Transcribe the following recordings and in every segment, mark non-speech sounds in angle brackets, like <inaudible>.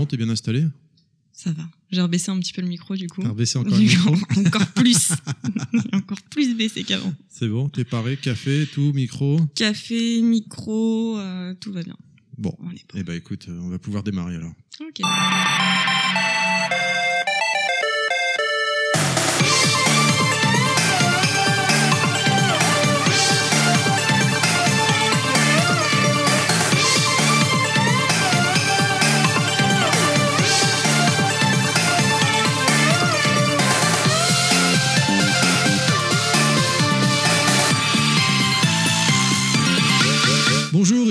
bon, t'es bien installé? Ça va. J'ai rebaissé un petit peu le micro du coup. T'as rebaissé encore le micro? encore plus. encore plus baissé qu'avant. C'est bon, t'es paré, café, tout, micro? Café, micro, euh, tout va bien. Bon, On est eh ben écoute, euh, on va pouvoir démarrer alors. Ok.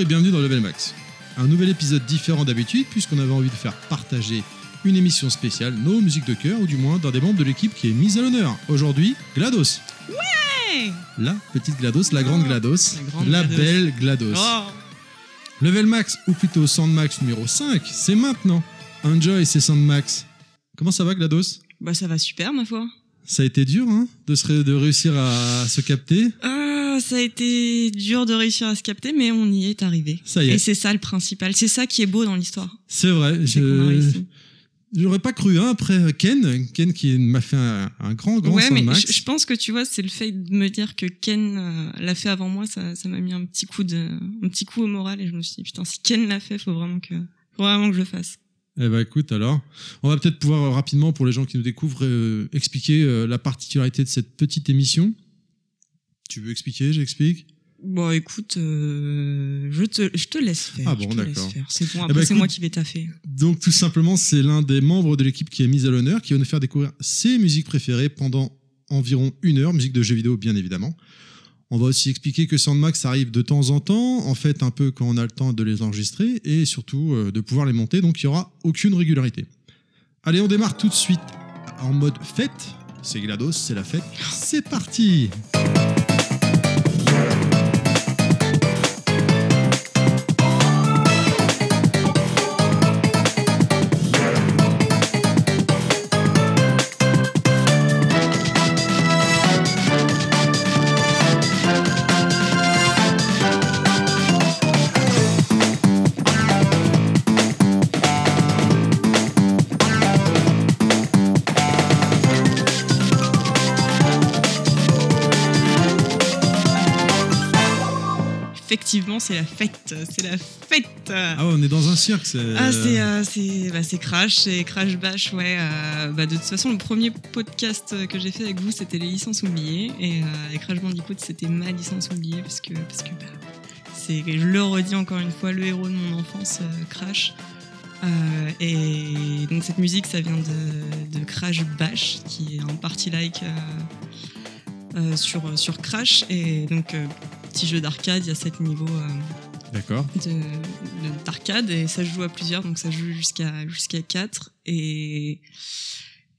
Bonjour et bienvenue dans Level Max. Un nouvel épisode différent d'habitude puisqu'on avait envie de faire partager une émission spéciale, nos musiques de cœur ou du moins d'un des membres de l'équipe qui est mise à l'honneur. Aujourd'hui, GLaDOS. Hey La petite GLaDOS, la grande Oh, GLaDOS, la grande la GLaDOS. belle GLaDOS. Oh. Level Max, ou plutôt Soundmax numéro 5, c'est maintenant. Enjoy, c'est Soundmax. Comment ça va GLaDOS? Bah ça va super ma foi. Ça a été dur hein, de, se ré- de réussir à se capter. Ah, ça a été dur de réussir à se capter, mais on y est arrivé. Ça y Et est, c'est ça le principal. C'est ça qui est beau dans l'histoire. c'est vrai. Je j'aurais pas cru hein, après Ken, Ken qui m'a fait un, un grand grand ouais, mais je, je pense que tu vois, c'est le fait de me dire que Ken euh, l'a fait avant moi, ça, ça m'a mis un petit coup de, un petit coup au moral et je me suis dit putain, si Ken l'a fait, faut vraiment que, faut vraiment que je le fasse. Eh ben écoute alors, on va peut-être pouvoir euh, rapidement pour les gens qui nous découvrent euh, expliquer euh, la particularité de cette petite émission. Tu veux expliquer J'explique? Bon, écoute, euh, je te, je te laisse faire. Ah bon, d'accord. C'est bon. Eh Après, ben, c'est moi qui vais taffer. Donc tout simplement, c'est l'un des membres de l'équipe qui est mis à l'honneur, qui va nous faire découvrir ses musiques préférées pendant environ une heure, musique de jeux vidéo bien évidemment. On va aussi expliquer que Soundmax arrive de temps en temps, en fait un peu quand on a le temps de les enregistrer et surtout euh, de pouvoir les monter, donc il n'y aura aucune régularité. Allez, on démarre tout de suite en mode fête. C'est GLaDOS, c'est la fête. C'est parti c'est la fête. C'est la fête. Ah ouais, on est dans un cirque, c'est... Ah, c'est euh, c'est bah, c'est Crash, c'est Crash Bash, ouais. euh, bah, de toute façon, le premier podcast que j'ai fait avec vous, c'était les licences oubliées. Et, euh, et Crash Bandicoot, c'était ma licence oubliée, parce que, parce que bah, c'est, je le redis encore une fois, le héros de mon enfance, euh, Crash. Euh, et donc, cette musique, ça vient de, de Crash Bash, qui est un party-like euh, euh, sur, sur Crash. Et donc, euh, petit jeu d'arcade, il y a 7 niveaux. euh, D'accord. de- de- d'arcade et ça se joue à plusieurs donc ça se joue jusqu'à jusqu'à 4 et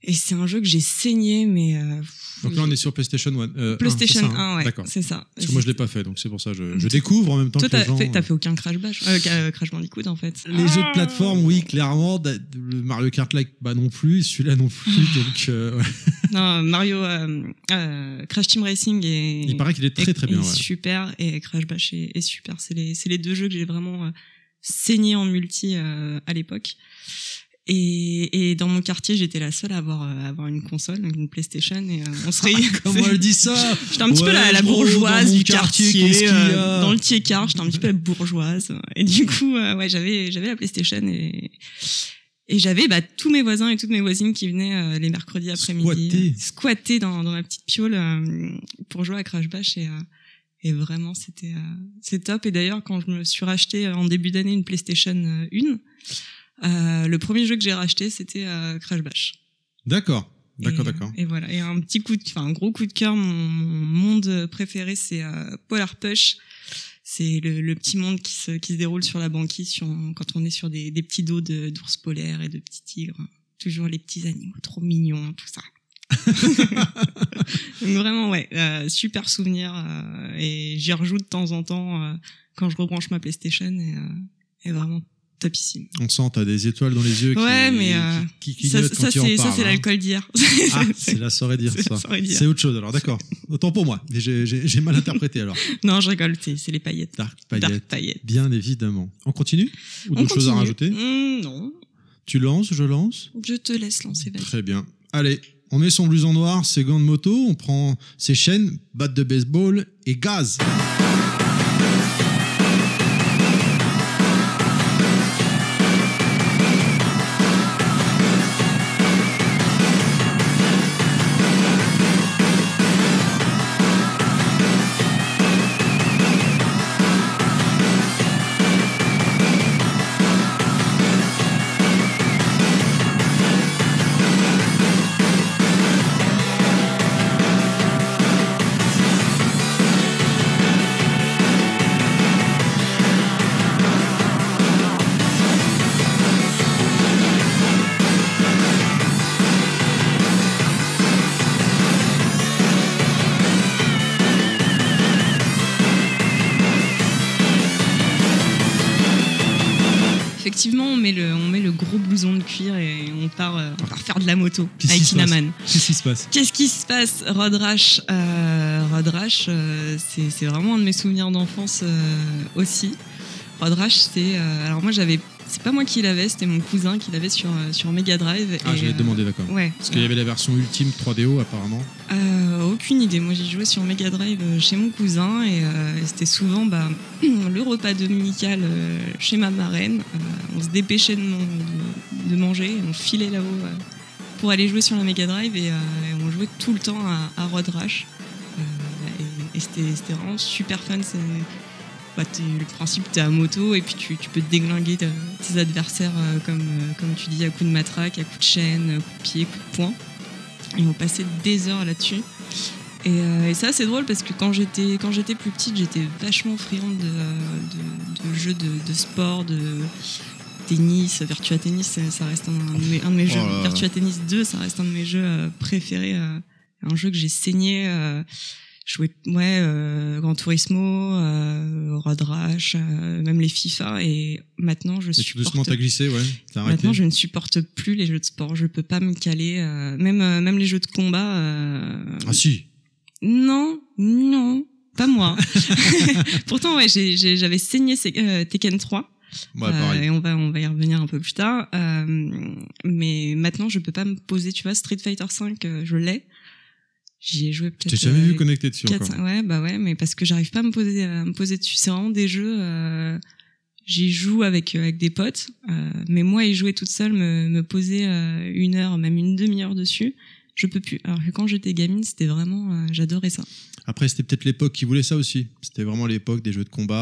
et c'est un jeu que j'ai saigné mais euh, Donc là, on est sur PlayStation 1. euh, PlayStation 1, c'est ça, hein ouais D'accord. c'est ça Parce que moi, je l'ai pas fait, donc c'est pour ça je, je découvre en même temps toi que les t'as gens... fait, t'as fait aucun Crash Bash euh, ca- Crash Bandicoot en fait Les jeux de plateforme, oui, clairement. Le Mario Kart Like, bah non plus. Celui-là non plus. <laughs> donc, euh, ouais. non Mario euh, euh, Crash Team Racing est il paraît qu'il est très est- très bien. est ouais. super et Crash Bash est, est super c'est les c'est les deux jeux que j'ai vraiment euh, saigné en multi euh, à l'époque et, et dans mon quartier, j'étais la seule à avoir, euh, à avoir une console, donc une PlayStation, et euh, on se réunit. Comment elle dit ça <laughs> J'étais un petit peu la, bourgeoise du quartier, quartier, euh, a dans le tiers-quart, j'étais un petit peu la bourgeoise. Et du coup, euh, ouais, j'avais j'avais la PlayStation et et j'avais bah, tous mes voisins et toutes mes voisines qui venaient euh, les mercredis après-midi Squatter. euh, squatter dans, dans ma petite piole euh, pour jouer à Crash Bash et euh, et vraiment c'était euh, c'est top et d'ailleurs quand je me suis racheté en début d'année une PlayStation euh, 1 euh, le premier jeu que j'ai racheté c'était euh, Crash Bash D'accord. D'accord, d'accord. Et voilà. Et un petit coup, de, enfin un gros coup de cœur. Mon, mon monde préféré, c'est euh, Polar Push. C'est le, le petit monde qui se, qui se déroule sur la banquise sur, quand on est sur des, des petits dos d'ours polaires et de petits tigres. Toujours les petits animaux trop mignons, tout ça. <laughs> Donc vraiment, ouais, euh, super souvenir. euh, et j'y rejoue de temps en temps quand je rebranche ma PlayStation. Et, et vraiment topissime. On sent, t'as des étoiles dans les yeux Ouais, qui, mais, euh, qui, qui Ça, ça quand tu en c'est ça, parles, c'est hein. l'alcool d'hier. Ah, <laughs> c'est la C'est la ça. C'est autre chose alors, d'accord. Autant pour moi. J'ai- mal interprété alors. <laughs> non, je rigole, c'est les paillettes. Dark Dark Paillette. paillettes. Bien évidemment. On continue Ou d'autres choses à rajouter Mmh, Non. Tu lances, je lance Je te laisse lancer, vas-y. Très bien. Allez, on met son blouson noir, ses gants de moto, on prend ses chaînes, batte de baseball et gaz. Qu'est-ce qui se passe? Qu'est-ce qui se passe? Rod Rash, euh, Rash, euh, c'est vraiment un de mes souvenirs d'enfance euh, aussi. Rod Rash, c'est. alors moi, j'avais. C'est pas moi qui l'avais, c'était mon cousin qui l'avait sur, sur Mega Drive. Ah, et, je vais te euh, demander, d'accord. Ouais. Parce qu'il y avait la version ultime 3DO apparemment. Aucune idée. Moi, j'ai joué sur Mega Drive chez mon cousin et, et c'était souvent bah, <clears throat> le repas dominical chez ma marraine. On se dépêchait de, de- de manger et on filait là-haut pour aller jouer sur la Mega Drive et, euh, et on jouait tout le temps à, Road Rash. Euh, et c'était vraiment super fun. Bah, le principe, tu es à moto et puis tu, peux déglinguer tes, adversaires euh, comme, comme tu dis à coups de matraque, à coups de chaîne, coups de pied, coups de poing. Et on passait des heures là-dessus. Et, ça, c'est drôle parce que quand j'étais quand j'étais plus petite, j'étais vachement friande de, de, de jeux de, de sport, de tennis, Virtua Tennis, ça- reste un, de mes, un de mes jeux. Virtua Tennis 2, ça reste un de mes jeux préférés. euh, un jeu que j'ai saigné. Euh, joué, ouais, euh, Gran Turismo, euh, Road Rash, euh, même les FIFA. Et maintenant, je supporte doucement, t'as glissé, ouais. Arrêté. Maintenant, je ne supporte plus les jeux de sport. Je peux pas me caler. euh, même, même les jeux de combat. euh, Ah si. Non, non, pas moi. <laughs> Pourtant, ouais, j'ai- j'ai- j'avais saigné Tekken 3. Ouais, euh, et on va, on va y revenir un peu plus tard. Euh, mais maintenant, je peux pas me poser. Tu vois, Street Fighter 5, je l'ai. J'y ai joué peut-être. t'ai jamais euh, vu connecté dessus Quatre, encore. cinq- ouais, bah ouais, mais parce que j'arrive pas à me poser, à me poser dessus. C'est vraiment des jeux. Euh, J'y joue avec avec des potes, euh, mais moi y jouer toute seule, me, me poser euh, une heure, même une demi-heure dessus, je peux plus. Alors que quand j'étais gamine, c'était vraiment, euh, j'adorais ça. Après, c'était peut-être l'époque qui voulait ça aussi. C'était vraiment l'époque des jeux de combat,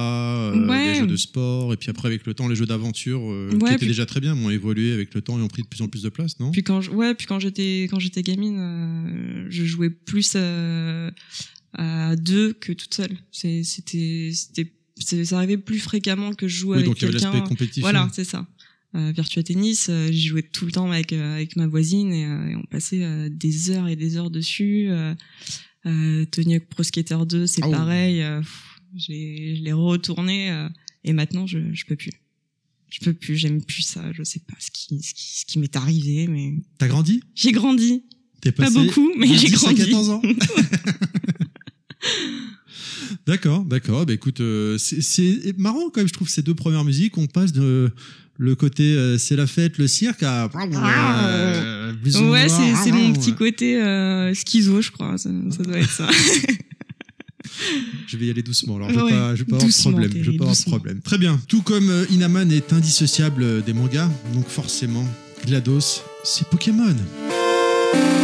euh, Ouais. des jeux de sport, et puis après, avec le temps, les jeux d'aventure, euh, Ouais, qui étaient puis- déjà très bien, mais ont évolué avec le temps et ont pris de plus en plus de place, non? Puis quand, je- ouais, puis quand j'étais quand j'étais gamine, euh, je jouais plus euh, à deux que toute seule. C'était c'était ça arrivait plus fréquemment que je joue Oui, avec donc il y avait quelqu'un. l'aspect compétitif. Voilà, c'est ça. Euh, Virtua Tennis, euh, j'y jouais tout le temps avec euh, avec ma voisine et, euh, et on passait euh, des heures et des heures dessus. Euh, Tony Hawk Pro Skater 2, c'est Oh. pareil. euh, je l'ai retourné euh, et maintenant je je peux plus. Je peux plus, j'aime plus ça. Je sais pas ce qui ce qui, ce qui m'est arrivé, mais T'as grandi? j'ai grandi. T'es Pas beaucoup, mais j'ai 10 à grandi. 14 ans. <laughs> d'accord, d'accord. Bah écoute, euh, c'est- c'est marrant quand même, je trouve, ces deux premières musiques. On passe de le côté euh, c'est la fête, le cirque à. euh, ouais, noir, c'est c'est mon petit côté euh, schizo, je crois. Ça, ça doit être ça. Je vais y aller doucement, alors je vais Ouais, pas, je vais pas avoir de problème. Je vais pas avoir de problème. Très bien. Tout comme euh, Inaman est indissociable des mangas, donc forcément, GLaDOS, c'est Pokémon. Pokémon.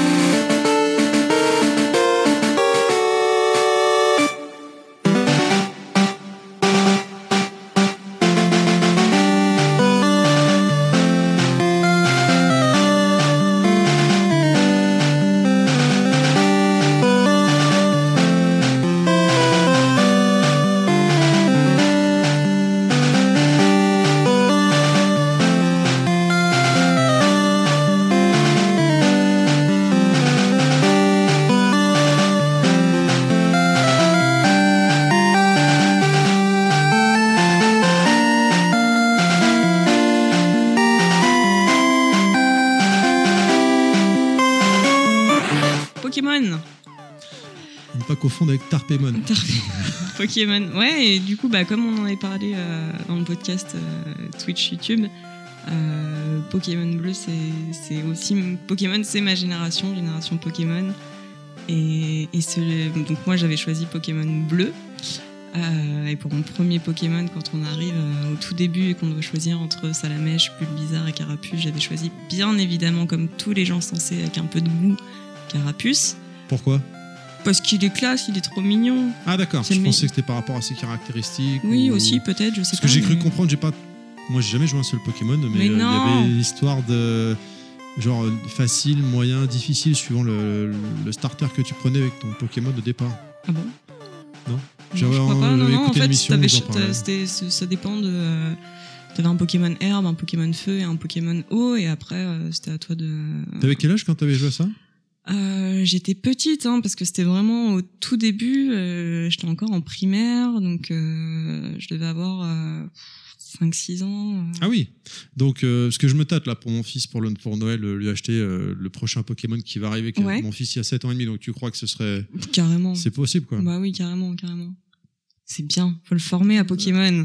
Tarpémon. <laughs> Pokémon. Ouais, et du coup, bah, comme on en avait parlé euh, dans le podcast euh, Twitch, YouTube, Euh, Pokémon bleu, c'est aussi Pokémon, c'est ma génération, génération Pokémon. Et, et ce- donc moi j'avais choisi Pokémon bleu. Euh, et pour mon premier Pokémon, quand on arrive au tout début et qu'on doit choisir entre Salamèche, Bulbizarre et Carapuce, j'avais choisi bien évidemment, comme tous les gens censés avec un peu de goût, Carapuce. Pourquoi? Parce qu'il est classe, il est trop mignon. Ah d'accord, je pensais que c'était par rapport à ses caractéristiques. Oui, ou- aussi, peut-être, je sais Parce pas. que j'ai cru comprendre, j'ai pas. Moi, j'ai jamais joué un seul Pokémon, mais, Mais euh, il y non. avait l'histoire de genre facile, moyen, difficile, suivant le, le starter que tu prenais avec ton Pokémon de départ. Ah bon? Non? Non, J'avais- j'avais Non, non, en fait, ça dépend de. euh, T'avais un Pokémon herbe, un Pokémon feu et un Pokémon eau, et après, euh, c'était à toi de. T'avais quel âge quand t'avais joué à ça? Euh, J'étais petite, hein, parce que c'était vraiment au tout début. euh, J'étais encore en primaire, donc euh, je devais avoir euh, 5-6 ans. euh. Ah oui. Donc, euh, ce que je me tâte là pour mon fils pour, le, pour Noël, euh, lui acheter euh, le prochain Pokémon qui va arriver. Ouais. Mon fils il a 7 ans et demi, donc tu crois que ce serait. Carrément. C'est possible quoi. Bah oui, carrément, carrément. C'est bien, faut le former à Pokémon.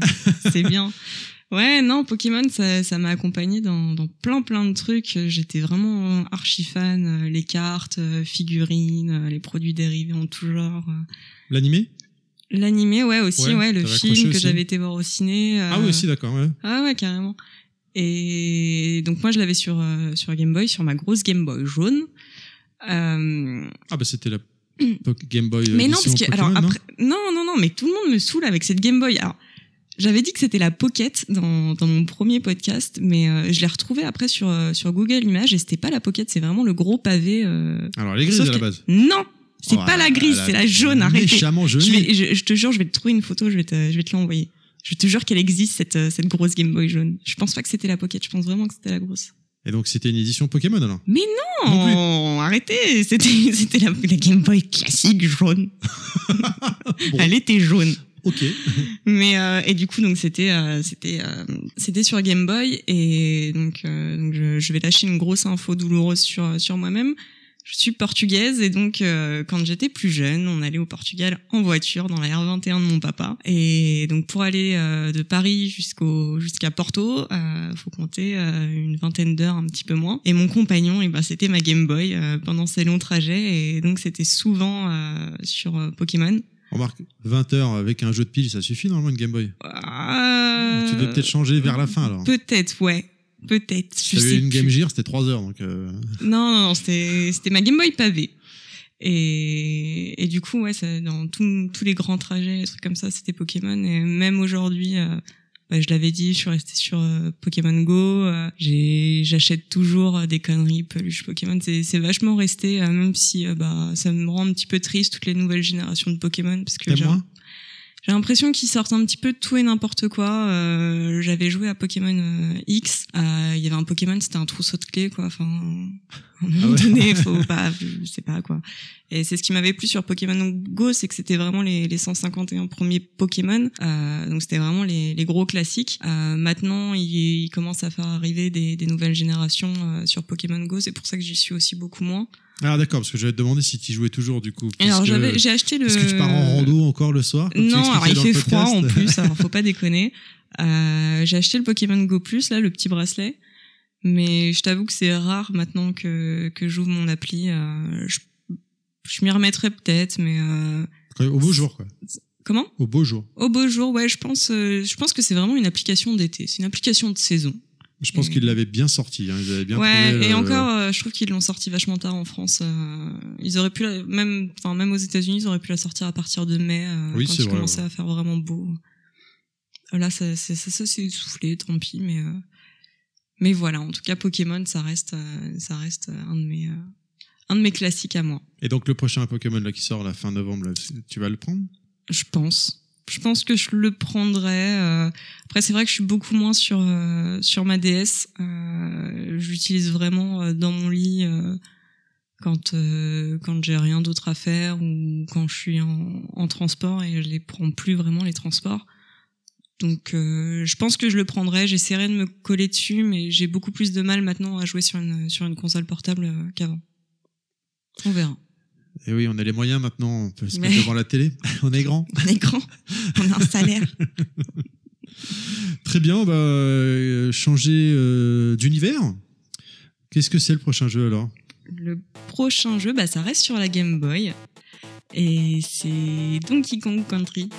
c'est bien. <laughs> Ouais, non, Pokémon, ça ça m'a accompagné dans, dans plein plein de trucs. J'étais vraiment archi fan. euh, Les cartes, euh, figurines, euh, les produits dérivés en tout genre. L'animé? L'animé, ouais, aussi, Ouais, ouais, le film que j'avais été voir au ciné. euh, Ah oui, aussi, d'accord. Ouais. Ah ouais, carrément. Et donc moi, je l'avais sur, euh, sur Game Boy, sur ma grosse Game Boy jaune. Euh, Ah bah c'était la <clears throat> Game Boy. mais non, parce que alors Pokémon, après, non, non, non, mais tout le monde me saoule avec cette Game Boy. Alors, j'avais dit que c'était la Pocket dans, dans mon premier podcast, mais euh, je l'ai retrouvée après sur euh, sur Google Images et c'était pas la Pocket, c'est vraiment le gros pavé. euh, Alors, elle est grise à la base. Non, c'est Oh, pas la grise, c'est la jaune. Arrêtez. Méchamment Je, jaune. vais, je, je te jure, je vais te trouver une photo, je vais te, je vais te l'envoyer. Je te jure qu'elle existe cette euh, cette grosse Game Boy jaune. Je pense pas que c'était la Pocket, je pense vraiment que c'était la grosse. Et donc c'était une édition Pokémon alors? Mais Non non, arrêtez, c'était c'était la, la Game Boy classique jaune. <laughs> Bon. Elle était jaune. Ok. <laughs> Mais euh, et du coup donc c'était euh, c'était euh, c'était sur Game Boy et donc, euh, donc je, je vais lâcher une grosse info douloureuse sur sur moi-même. Je suis portugaise et donc euh, quand j'étais plus jeune, on allait au Portugal en voiture dans la R21 de mon papa et donc pour aller euh, de Paris jusqu'au jusqu'à Porto, faut compter une vingtaine d'heures un petit peu moins. Et mon compagnon, et ben c'était ma Game Boy pendant ces longs trajets et donc c'était souvent sur Pokémon. Remarque, 20 heures avec un jeu de pile, ça suffit normalement une Game Boy. Euh, Tu devais peut-être changer vers la fin alors. Peut-être, ouais. Peut-être. Je T'avais sais une plus. Game Gear, c'était 3 heures donc. euh, Non, non, non, c'était ma Game Boy pavée. Et, et du coup, ouais, ça, dans tous tous les grands trajets, les trucs comme ça, c'était Pokémon. Et même aujourd'hui, euh, bah, je l'avais dit, je suis restée sur euh, Pokémon Go. euh, j'ai j'achète toujours euh, des conneries, peluches Pokémon. C'est c'est vachement resté, euh, même si bah ça me rend un petit peu triste toutes les nouvelles générations de Pokémon parce que j'ai l'impression qu'ils sortent un petit peu de tout et n'importe quoi. Euh, J'avais joué à Pokémon euh, X. Euh, Il y avait un Pokémon, c'était un trousseau de clés, quoi. Enfin, à un moment Ah ouais. donné, <laughs> faut pas, je sais pas quoi. Et c'est ce qui m'avait plu sur Pokémon Go, c'est que c'était vraiment les, les 151 premiers Pokémon. Euh, donc c'était vraiment les, les gros classiques. Euh, maintenant, il, il commence à faire arriver des, des nouvelles générations euh, sur Pokémon Go. C'est pour ça que j'y suis aussi beaucoup moins. Ah d'accord, parce que j'allais te demander si tu jouais toujours du coup. Alors j'avais, j'ai acheté le. Est-ce que tu pars en rando encore le soir Non, alors il fait froid en plus, alors faut pas <laughs> déconner. Euh, j'ai acheté le Pokémon Go Plus, là, le petit bracelet. Mais je t'avoue que c'est rare maintenant que, que j'ouvre mon appli. Euh, je je m'y remettrai peut-être, mais euh, Au beau jour quoi. comment? Au beau jour. Au beau jour, ouais, je pense, euh, je pense que c'est vraiment une application d'été. C'est une application de saison. Je pense Et- qu'ils l'avaient bien sorti. Hein. Ils avaient bien ouais, et le- encore, euh, je trouve qu'ils l'ont sorti vachement tard en France. euh, ils auraient pu, la- même, enfin même aux États-Unis, ils auraient pu la sortir à partir de mai, Oui, quand c'est il vrai, commençait ouais. à faire vraiment beau. Là, ça, ça, ça, s'est essoufflé, tant pis, mais euh, mais voilà. En tout cas, Pokémon, ça reste, ça reste un de mes, un de mes classiques à moi. Et donc le prochain Pokémon là qui sort la fin novembre, là, tu vas le prendre? Je pense. Je pense que je le prendrais. euh, Après, c'est vrai que je suis beaucoup moins sur euh, sur ma DS. Euh, J'utilise vraiment euh, dans mon lit quand quand j'ai rien d'autre à faire ou quand je suis en, en transport et je les prends plus vraiment les transports. Donc, je pense que je le prendrais. J'essaierai de me coller dessus, mais j'ai beaucoup plus de mal maintenant à jouer sur une sur une console portable qu'avant. On verra. Et oui, on a les moyens maintenant, on peut se mettre devant la télé. <laughs> on est grand. On est grand, on a un salaire. <laughs> Très bien, on va euh, changer euh, d'univers. Qu'est-ce que c'est le prochain jeu alors? Le prochain jeu, bah, ça reste sur la Game Boy. Et c'est Donkey Kong Country.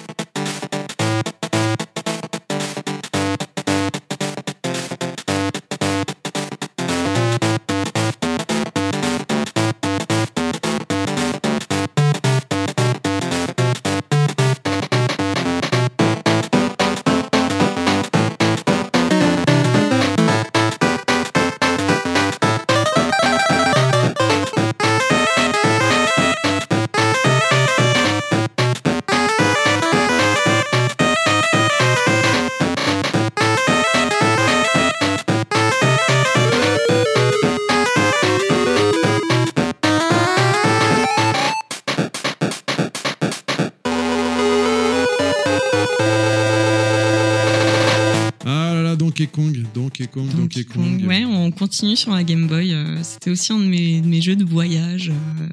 Donkey Kong, Donkey Kong, Donkey, Kong. Ouais, on continue sur la Game Boy. euh, C'était aussi un de mes, de mes jeux de voyage. euh,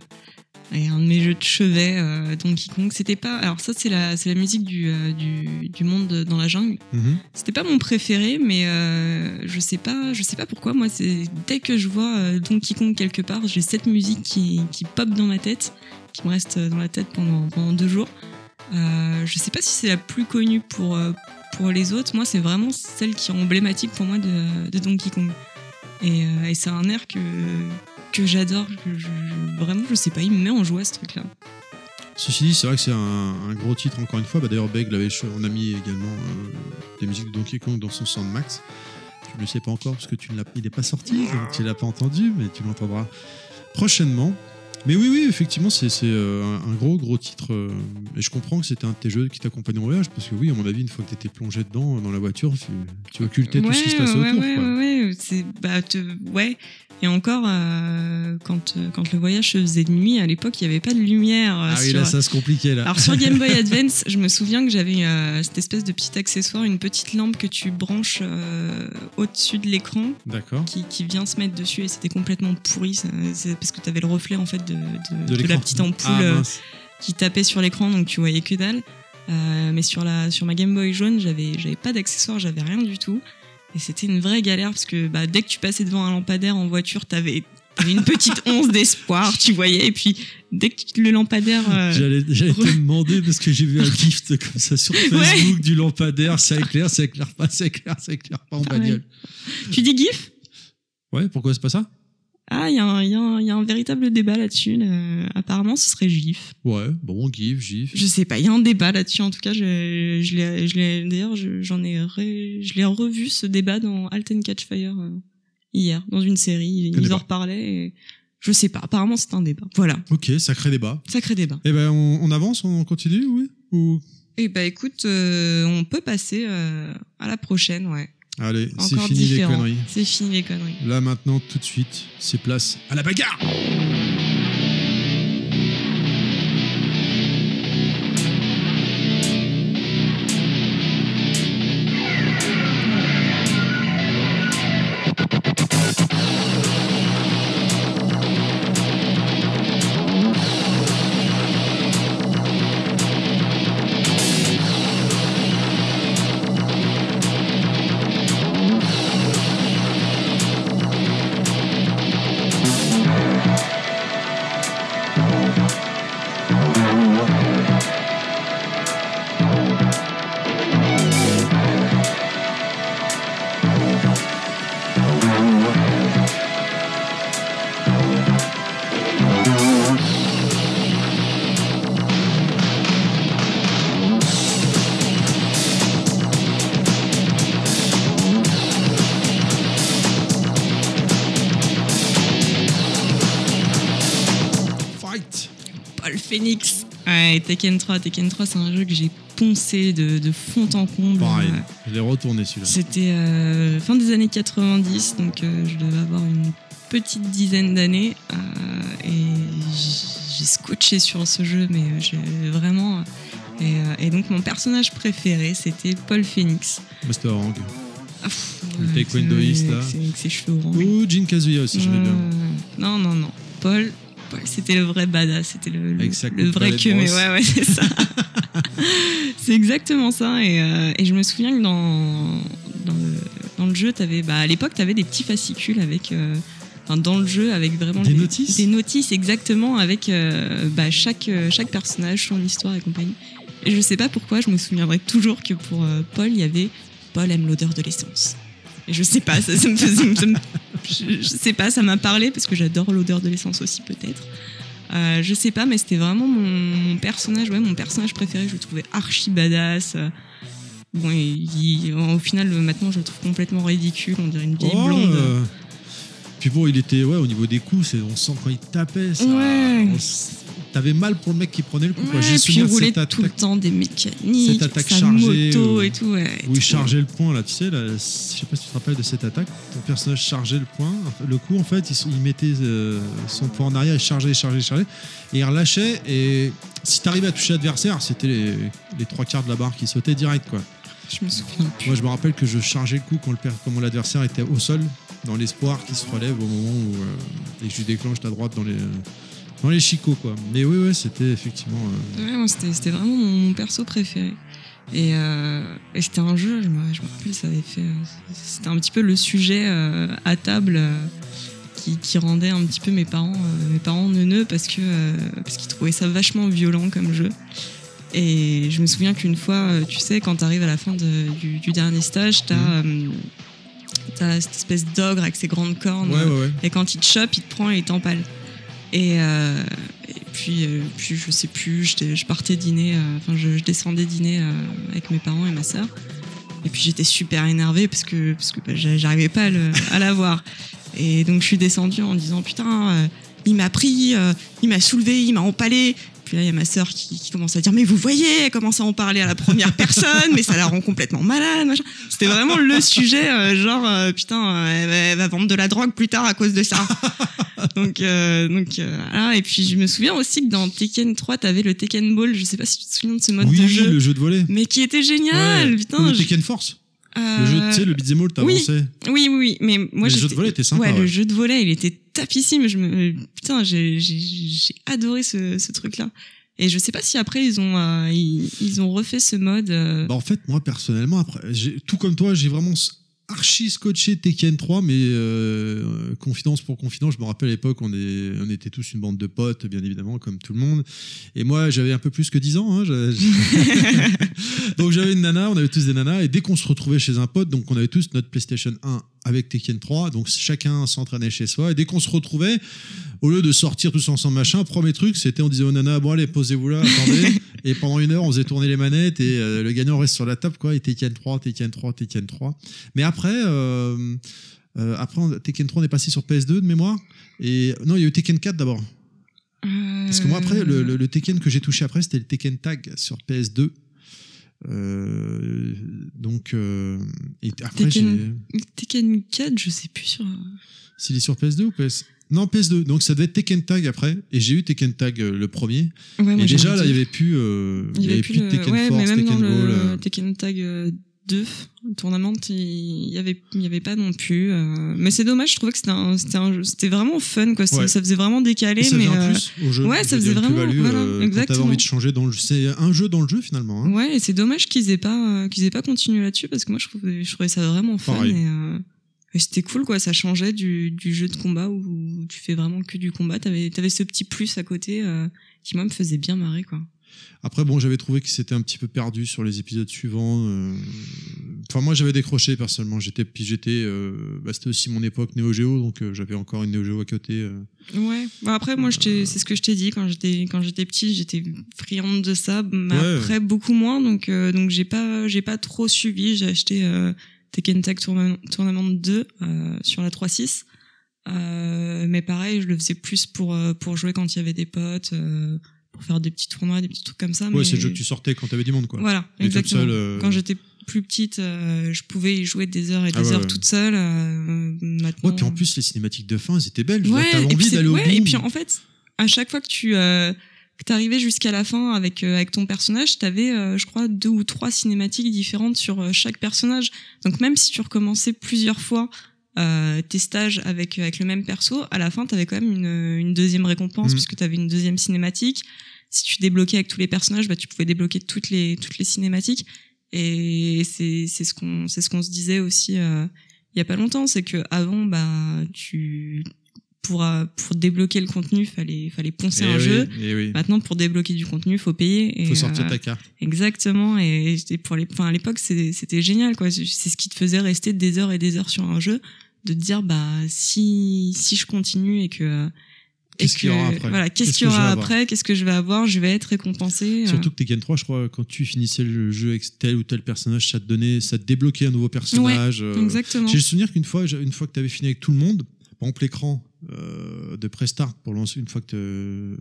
et un de mes jeux de chevet, euh, Donkey Kong. C'était pas. Alors, ça, c'est la, musique du, euh, du, du monde dans la jungle. Mhm. C'était pas mon préféré, mais euh, je sais pas, je sais pas pourquoi. Moi, dès que je vois Donkey Kong quelque part, j'ai cette musique qui, qui pop dans ma tête, qui me reste dans la tête pendant, pendant deux jours. Je sais pas si c'est la plus connue pour pour les autres. Moi, c'est vraiment celle qui est emblématique pour moi de, de Donkey Kong. Et, euh, et c'est un air que que j'adore. je- je- vraiment, je sais pas, il me met en joie ce truc-là. Ceci dit, c'est vrai que c'est un, un gros titre encore une fois. Bah, D'ailleurs, Beg l'avait, on a mis également euh, des musiques de Donkey Kong dans son Soundmax. Tu ne le sais pas encore parce que tu ne l'as, il n'est pas sorti, donc tu l'as pas entendu, mais tu l'entendras prochainement. Mais oui, oui, effectivement, c'est, euh, un, gros, gros titre. euh, et je comprends que c'était un de tes jeux qui t'accompagnait en voyage, parce que oui, à mon avis, une fois que tu étais plongé dedans, dans la voiture, tu, occultais tout ce qui se passait ouais, autour. Ouais, ouais, ouais, bah te- ouais. Et encore, euh, quand quand le voyage se faisait de nuit, à l'époque, il n'y avait pas de lumière. Ah oui, là, ça se compliquait, là. Alors sur Game Boy <laughs> Advance, je me souviens que j'avais euh, cette espèce de petit accessoire, une petite lampe que tu branches euh, au-dessus de l'écran, D'accord. qui, qui vient se mettre dessus, et c'était complètement pourri, parce que tu avais le reflet en fait de, de- De de la petite ampoule Ah, euh, qui tapait sur l'écran, donc tu voyais que dalle. Euh, mais sur la sur ma Game Boy jaune, j'avais j'avais pas d'accessoire, j'avais rien du tout, et c'était une vraie galère parce que bah, dès que tu passais devant un lampadaire en voiture, t'avais une petite <laughs> once d'espoir, tu voyais, et puis dès que le lampadaire euh, J'allais, j'allais te demander parce que j'ai vu un <laughs> gift comme ça sur Facebook du lampadaire, ça éclaire, ça éclaire pas, ça éclaire, ça éclaire pas en bagnole. Tu dis GIF Ouais, pourquoi c'est pas ça? Ah, il y, a un- il y y a un véritable débat là-dessus. là. Apparemment, ce serait GIF. Ouais, bon, GIF, GIF. Je sais pas, il y a un débat là-dessus. En tout cas, je, je l'ai, je l'ai- d'ailleurs, je- j'en ai, ré- je l'ai revu ce débat dans Halt and Catch Fire euh, hier, dans une série. Ils, en reparlaient. Et je sais pas. Apparemment, c'est un débat. Voilà, Ok, sacré débat. sacré débat. Eh ben, on, on avance, on continue, oui Ou... Et bah écoute, euh, on peut passer euh, à la prochaine, ouais. Allez, c'est fini les conneries. C'est fini les conneries. Là, maintenant, tout de suite, c'est place à la bagarre Tekken 3. Tekken 3, c'est un jeu que j'ai poncé de, de fond en comble. Pareil, Euh, je l'ai retourné celui-là. C'était euh, fin des années 90, donc euh, je devais avoir une petite dizaine d'années. et j'ai scotché sur ce jeu, mais j'ai vraiment. Et, et donc mon personnage préféré, c'était Paul Phoenix. Master Hang. Ah, Le taekwondoïste, là. Avec ses cheveux orange. Ou Jin Kazuya aussi, j'aimais bien. Non, non, non. Paul, C'était le vrai badass, c'était le, vrai que, mais ouais, ouais, c'est ça. <laughs> c'est exactement ça. Et, euh, et, je me souviens que dans, dans, le, dans le jeu, avais, bah, à l'époque, tu avais des petits fascicules avec. Euh, dans le jeu, avec vraiment des, notices. Des notices, exactement, avec euh, bah, chaque, chaque personnage, son histoire et compagnie. Et je sais pas pourquoi, je me souviendrai toujours que pour Paul, il y avait Paul aime l'odeur de l'essence. Et je sais pas, ça, me faisait. Je, sais pas, ça m'a parlé parce que j'adore l'odeur de l'essence aussi, peut-être. Euh, je sais pas, mais c'était vraiment mon, personnage, ouais, mon personnage préféré. Je le trouvais archi badass. Bon, au final, maintenant, je le trouve complètement ridicule. On dirait une vieille oh, blonde. Euh, puis bon, il était, ouais, au niveau des coups, on sent quand il tapait, ça, ouais. T'avais mal pour le mec qui prenait le coup. Ouais, puis il roulait tout le temps des mécaniques, cette attaque chargée, moto et tout. Ouais, où il chargeait le point, là, tu sais, là, je sais pas si tu te rappelles de cette attaque. Ton personnage chargeait le point, le coup, en fait, il, mettait euh, son point en arrière, il chargeait, chargeait, chargeait, et il relâchait. Et si t'arrivais à toucher l'adversaire, c'était les, les, trois quarts de la barre qui sautaient direct, quoi. Je me souviens plus. Moi, je me rappelle que je chargeais le coup quand, l'adversaire était au sol, dans l'espoir qu'il se relève au moment où euh, et que je déclenche ta droite dans les dans les chicots, quoi. Mais oui, ouais, c'était effectivement. Euh, ouais, c'était vraiment mon perso préféré. Et, euh, et c'était un jeu, je me, je me, rappelle, ça avait fait. C'était un petit peu le sujet à table qui, qui, rendait un petit peu mes parents, mes parents neuneux parce que parce qu'ils trouvaient ça vachement violent comme jeu. Et je me souviens qu'une fois, tu sais, quand tu arrives à la fin de, du, du, dernier stage, tu as, mmh. Cette espèce d'ogre avec ses grandes cornes. Ouais, ouais, et quand il te chope, il te prend et il t'empale. Et, euh, et puis, euh, puis, je sais plus, je partais dîner, euh, enfin, je, je, descendais dîner euh, avec mes parents et ma sœur. Et puis j'étais super énervée parce que, parce que bah, j'arrivais pas à, le, à la voir. Et donc je suis descendue en disant putain, il m'a pris, il m'a soulevé, il m'a empalé. Puis là, il y a ma sœur qui, qui, commence à dire Mais vous voyez, elle commence à en parler à la première personne, mais ça la rend complètement malade. C'était vraiment le sujet, euh, genre, euh, putain, elle, va vendre de la drogue plus tard à cause de ça. donc, euh, donc voilà. Et puis, je me souviens aussi que dans Tekken 3, t'avais le Tekken Ball. Je sais pas si tu te souviens de ce mode de jeu. le jeu de volet. Mais qui était génial, putain. le Tekken Force. Le jeu, tu sais, le beat'em all, t'avançais. Oui, oui, oui, mais moi, le jeu de volet était sympa. Ouais, le jeu de volet, il était tapissime. Je me, putain, j'ai, j'ai, adoré ce, ce truc-là. Et je sais pas si après ils ont euh, ils, ont refait ce mode. Euh. Bah en fait, moi personnellement, après, tout comme toi, j'ai vraiment archi scotché Tekken 3, mais euh, confidence pour confidence, je me rappelle à l'époque, on, est, on était tous une bande de potes, bien évidemment, comme tout le monde. Et moi, j'avais un peu plus que 10 ans. Hein, <laughs> donc j'avais une nana, on avait tous des nanas, et dès qu'on se retrouvait chez un pote, donc on avait tous notre PlayStation 1 avec Tekken 3, donc chacun s'entraînait chez soi, et dès qu'on se retrouvait, au lieu de sortir tous ensemble, machin, premier truc, c'était on disait aux nanas, bon allez, posez-vous là, attendez, <laughs> et pendant une heure, on faisait tourner les manettes, et euh, le gagnant reste sur la table, quoi, et Tekken 3, Tekken 3, Tekken 3. Mais après, après, euh, euh, après Tekken 3, on est passé sur PS2 de mémoire. Et non, il y a eu Tekken 4 d'abord. Parce que moi, après, le, Tekken que j'ai touché après, c'était le Tekken Tag sur PS2. Euh, donc, et après, Tekken, Tekken 4, je sais plus sur. S'il est sur PS2 ou PS non, PS2. Donc ça devait être Tekken Tag après. Et j'ai eu Tekken Tag le premier. et déjà, là, il n'y avait plus, il y avait plus, de Tekken Force, Tekken Ball. Tekken Tag deux tournaments, il y avait, il y avait pas non plus. Euh, mais c'est dommage, je trouvais que c'était c'était c'était vraiment fun, quoi. Ça faisait vraiment décalé, ça mais euh, plus au jeu. ouais, ça faisait vraiment. Voilà, euh, exactement. envie de changer dans le, c'est un jeu dans le jeu finalement. Hein. Ouais, et c'est dommage qu'ils aient pas, qu'ils aient pas continué là-dessus parce que moi je trouvais, je trouvais ça vraiment fun et, et c'était cool, quoi. Ça changeait du, du jeu de combat où tu fais vraiment que du combat. T'avais, avais ce petit plus à côté qui moi me faisait bien marrer, quoi. Après, bon, j'avais trouvé que c'était un petit peu perdu sur les épisodes suivants. Euh. Enfin, moi, j'avais décroché personnellement. J'étais, puis j'étais, euh, bah, c'était aussi mon époque Neo Geo, donc euh, j'avais encore une Neo Geo à côté. Ouais. Bah, après, moi, c'est ce que je t'ai dit quand j'étais quand j'étais petit, j'étais friande de ça. Mais après, beaucoup moins, donc donc j'ai pas j'ai pas trop suivi. J'ai acheté Tekken Tag Tournament 2 sur la 3.6. mais pareil, je le faisais plus pour pour jouer quand il y avait des potes pour faire des petits tournois, des petits trucs comme ça. Ouais, c'est le jeu que tu sortais quand t'avais du monde, quoi. Voilà, exactement. Euh, quand j'étais plus petite, euh, je pouvais y jouer des heures et des ah heures toute seule. Euh, maintenant... Ouais, puis en plus, les cinématiques de fin, elles étaient belles. Ouais, t'avais envie d'aller au ouais, Et puis en fait, à chaque fois que tu euh, que t'arrivais jusqu'à la fin avec avec ton personnage, t'avais, euh, je crois, deux ou trois cinématiques différentes sur chaque personnage. Donc même si tu recommençais plusieurs fois euh, tes stages avec avec le même perso, à la fin, tu avais quand même une, une deuxième récompense mmh. puisque tu avais une deuxième cinématique. si tu débloquais avec tous les personnages, bah tu pouvais débloquer toutes les toutes les cinématiques. Et c'est c'est ce qu'on c'est ce qu'on se disait aussi euh, il y a pas longtemps, c'est que avant bah tu pour euh, pour débloquer le contenu, fallait fallait poncer Eh un oui, jeu. eh oui. Maintenant, pour débloquer du contenu, faut payer. Et, Faut sortir euh, ta carte. Exactement. Et, et pour les, enfin, à l'époque, c'était génial, quoi. C'est ce qui te faisait rester des heures et des heures sur un jeu, de te dire, bah, si, si je continue et que, Qu'est-ce qu'il y aura après? Voilà, qu'est-ce qu'il y que je vais aura avoir après? Qu'est-ce que je vais avoir? Je vais être récompensé. euh. Surtout que Tekken 3, je crois, quand tu finissais le jeu avec tel ou tel personnage, ça te donnait, ça te débloquait un nouveau personnage. Exactement. J'ai le souvenir qu'une fois, une fois que tu avais fini avec tout le monde, par exemple l'écran euh, de Prestart pour lancer une fois que te-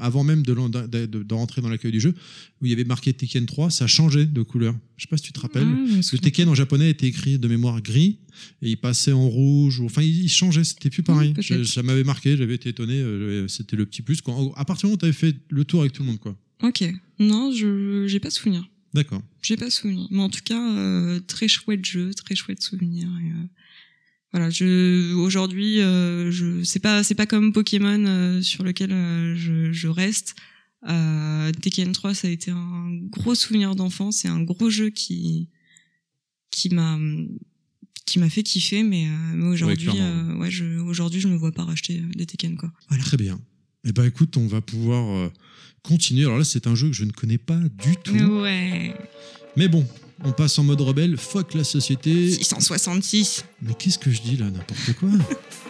avant même de, lan- de, de- de rentrer dans l'accueil du jeu, où il y avait marqué Tekken 3, ça changeait de couleur. Je sais pas si tu te rappelles. Ah, Le Tekken en japonais était écrit de mémoire gris et il passait en rouge. ou- Enfin, il il changeait, c'était plus pareil. Je- ça m'avait marqué, j'avais été étonné. euh, C'était le petit plus. À partir du moment où tu avais fait le tour avec tout le monde, quoi. Ok. Non, je j'ai pas souvenir. D'accord. J'ai pas souvenir. Mais en tout cas, euh, très chouette jeu, très chouette souvenir. Et, euh, voilà, je aujourd'hui, euh, je c'est pas c'est pas comme Pokémon euh, sur lequel euh, je, je reste. Euh, Tekken 3, ça a été un gros souvenir d'enfance. C'est un gros jeu qui qui m'a qui m'a fait kiffer, mais, euh, mais aujourd'hui, euh, ouais, je aujourd'hui, je me vois pas racheter des Tekken quoi. Voilà. Très bien. Eh ben écoute, on va pouvoir euh, continuer. Alors là, c'est un jeu que je ne connais pas du tout. Ouais. Mais bon, on passe en mode rebelle. Fuck la société. 666. Mais qu'est-ce que je dis là? N'importe quoi? <laughs>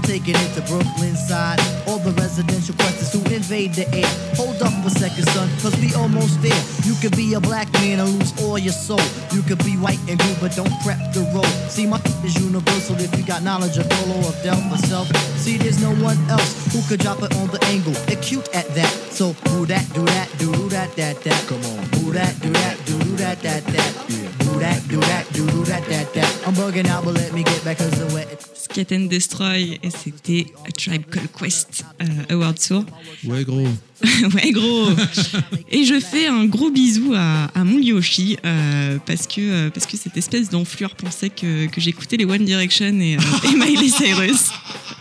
I'm taking it to Brooklyn side. All the residential questions who invade the air. Hold up a second, son, cause we almost there. You could be a black man and lose all your soul. You could be white and blue, but don't prep the road. See, my is universal if you got knowledge of Dolo or Del myself. See, there's no one else who could drop it on the angle. Acute at that. So, do that, do that, do that, that, that. Come on. Do that, do that, do do that, that, that. Do that, do that, do do that, that, that. I'm bugging out, but let me get back cause the wet. Skate and Destroy et c'était A Tribe Called Quest euh, Award Tour. Ouais, gros. <laughs> ouais gros. Et je fais un gros bisou à, à mon Yoshi euh, parce que euh, parce que cette espèce d'enflure pensait que, que j'écoutais les One Direction et, euh, et Miley Cyrus. <laughs>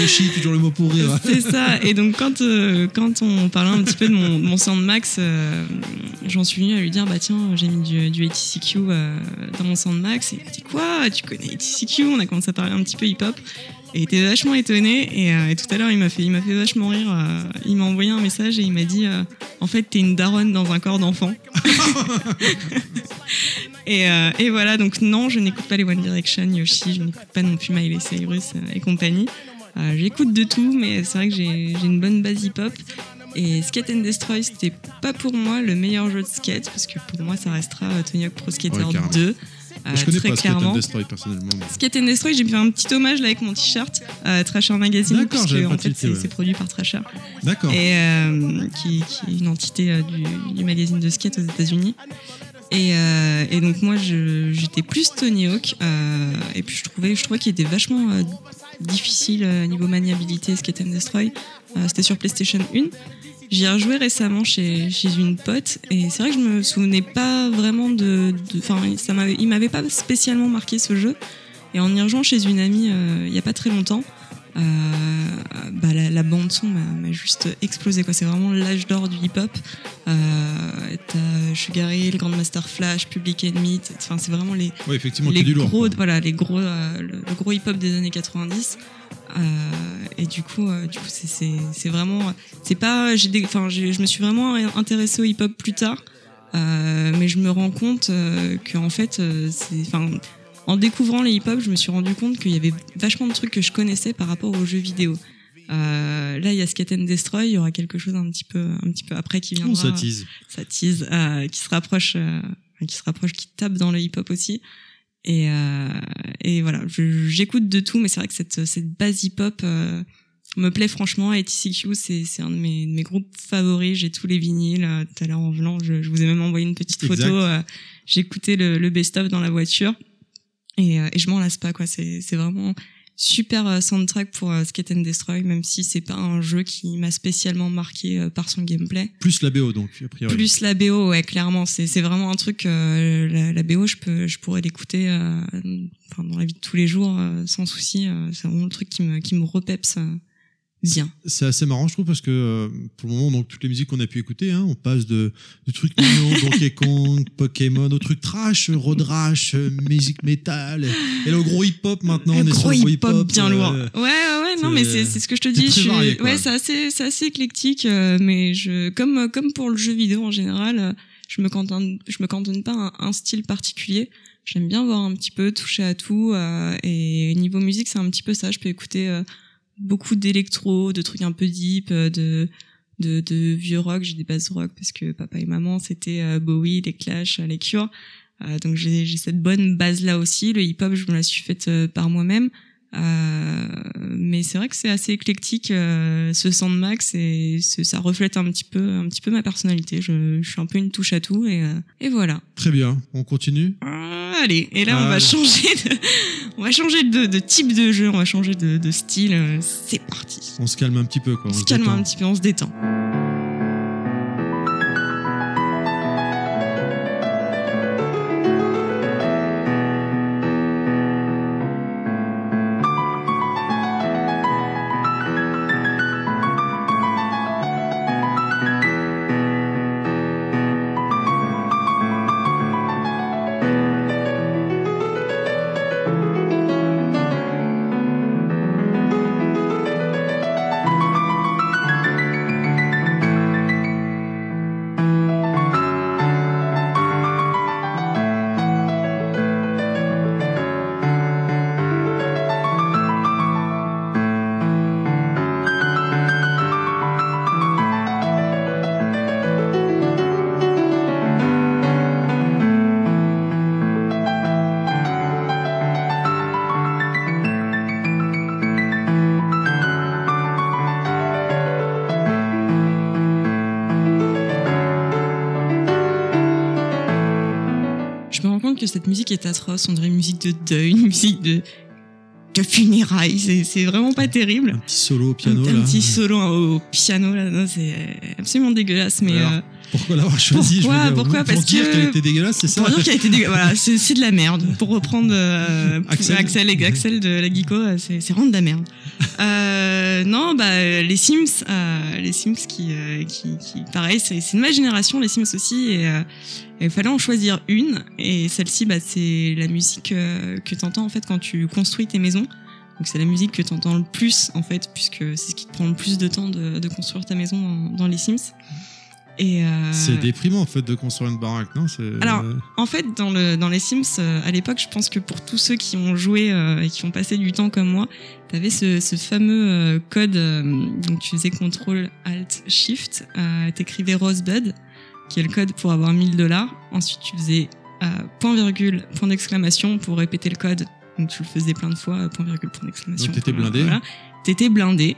Yoshi, toujours le mot pour rire. C'est ça. Et donc quand euh, quand on parlait un petit peu de mon, de mon Soundmax, euh, j'en suis venue à lui dire bah tiens j'ai mis du, du ATCQ euh, dans mon Soundmax. Et il m'a dit quoi? Tu connais ATCQ On a commencé à parler un petit peu hip hop. Et il était vachement étonné. Et, euh, tout à l'heure il m'a fait fait vachement rire. euh, il m'a envoyé un message et il m'a dit euh, en fait t'es une daronne dans un corps d'enfant. <laughs> Et, euh, et voilà, donc non, je n'écoute pas les One Direction, Yoshi, je n'écoute pas non plus Miley Cyrus euh, et compagnie. Euh, J'écoute de tout, mais c'est vrai que j'ai une bonne base hip-hop. Et Skate and Destroy, c'était pas pour moi le meilleur jeu de skate, parce que pour moi, ça restera euh, Tony Hawk Pro Skater Ouais, carrément. 2. euh, je connais très pas Skate clairement. and Destroy personnellement. mais- Skate and Destroy, j'ai fait un petit hommage là avec mon t-shirt euh, Trasher Magazine, parce que en fait, c'est ouais. produit par Trasher D'accord. et euh, qui, qui est une entité euh, du, du magazine de skate aux États-Unis. Et, euh, et donc moi j'étais plus Tony Hawk euh, et puis je trouvais je trouvais qu'il était vachement euh, difficile euh, niveau maniabilité Skate and Destroy. C'était sur PlayStation 1. J'y ai rejoué récemment chez, chez une pote et c'est vrai que je me souvenais pas vraiment de, enfin il m'avait pas spécialement marqué ce jeu. Et en y rejoignant chez une amie euh, il y a pas très longtemps, bah, la, la bande son m'a juste explosé quoi. C'est vraiment l'âge d'or du hip-hop. Euh, T'as Sugar Hill, Grandmaster Flash, Public Enemy. Enfin c'est vraiment les Ouais, effectivement, les lourd. gros quoi. voilà les gros euh, le, le gros hip-hop des années 90. Euh, et du coup, euh, du coup, c'est- c'est c'est vraiment, c'est pas, j'ai, des- enfin, je me suis vraiment intéressée au hip-hop plus tard, euh, mais je me rends compte euh, que en fait, euh, c'est, enfin, en découvrant les hip-hop, je me suis rendu compte qu'il y avait vachement de trucs que je connaissais par rapport aux jeux vidéo. Euh, là, il y a Skate and Destroy. Il y aura quelque chose un petit peu, un petit peu après qui On viendra. s'attise. ça tease, euh, qui se rapproche, euh, qui se rapproche, qui tape dans le hip-hop aussi. Et, euh, et voilà, j'écoute de tout, mais c'est vrai que cette, cette base hip-hop euh, me plaît franchement. Et TCQ, c'est c'est un de mes, de mes groupes favoris. J'ai tous les vinyles. Euh, Tout à l'heure en venant, je, je vous ai même envoyé une petite photo. Exact. euh, J'écoutais le, le best-of dans la voiture et, euh, et je m'en lasse pas quoi. C'est c'est vraiment super euh, soundtrack pour euh, Skate and Destroy, même si c'est pas un jeu qui m'a spécialement marqué par son gameplay. Plus la BO, donc, a priori. Plus la BO, ouais, clairement, c'est c'est vraiment un truc. euh, la, la BO, je peux, je pourrais l'écouter, euh, enfin, dans la vie de tous les jours, euh, sans souci. c'est vraiment le truc qui me, qui me repepse euh, bien. C'est assez marrant, je trouve, parce que euh, pour le moment, donc toutes les musiques qu'on a pu écouter, hein, on passe de, de trucs mignons, <laughs> Donkey Kong, Pokémon, aux trucs trash, road rash, euh, musique métal, et, et le gros hip-hop maintenant, on Un est sur gros le gros hip-hop bien euh, lourd. Ouais, ouais, ouais, non, mais c'est c'est ce que je te dis. je suis- varié, ouais, c'est assez, c'est assez éclectique, euh, mais je, comme, comme pour le jeu vidéo en général, euh, je me cantonne, je me cantonne pas à un, un style particulier. J'aime bien voir un petit peu, toucher à tout, euh, et niveau musique, c'est un petit peu ça. Je peux écouter euh, beaucoup d'électro, de trucs un peu deep, euh, de, de, de vieux rock. J'ai des bases rock parce que papa et maman, c'était euh, Bowie, les Clash, euh, les Cure. Euh, donc j'ai j'ai cette bonne base là aussi. Le hip hop, je me la suis faite par moi-même. Euh, mais c'est vrai que c'est assez éclectique euh, ce Sandmax et ça reflète un petit peu un petit peu ma personnalité. Je, je suis un peu une touche à tout et, euh, et voilà. Très bien, on continue? Ah, allez, et là on va changer de on va changer de, de type de jeu, on va changer de, de style. Euh, C'est parti. On se calme un petit peu, quoi. On se calme un petit peu, on se détend. Est atroce. On dirait une musique de deuil, une musique de, de funérailles. C'est- vraiment pas terrible. Un petit solo au piano, un, un là. petit solo au, piano là, c'est absolument dégueulasse. Mais Alors, euh, Pourquoi l'avoir choisi? Pourquoi je veux dire, Pourquoi? Pour Parce dire que- qu'elle était dégueulasse, c'est ça? pour dire qu'elle été dégueulasse, voilà, c'est de la merde. Pour reprendre euh, <laughs> Axel. Axel, et Axel de la Geeko, euh, c'est c'est vraiment de la merde. Euh, non, bah les Sims, euh, les Sims qui, euh, qui, qui, pareil, c'est de ma génération, les Sims aussi, et euh, il fallait en choisir une. Et celle-ci, bah, c'est la musique euh, que t'entends en fait quand tu construis tes maisons. Donc c'est la musique que t'entends le plus en fait, puisque c'est ce qui te prend le plus de temps de, de construire ta maison dans les Sims. Et euh, C'est déprimant, en fait, de construire une baraque, non? C'est- Alors, en fait, dans, le, dans les Sims, euh, à l'époque, je pense que pour tous ceux qui ont joué euh, et qui ont passé du temps comme moi, t'avais ce, ce fameux euh, code, euh, donc tu faisais CTRL ALT SHIFT, euh, t'écrivais Rosebud, qui est le code pour avoir 1000 dollars. Ensuite, tu faisais euh, point virgule, point d'exclamation pour répéter le code. Donc tu le faisais plein de fois, euh, point virgule, point d'exclamation. Donc, t'étais blindé. Voilà. T'étais blindé.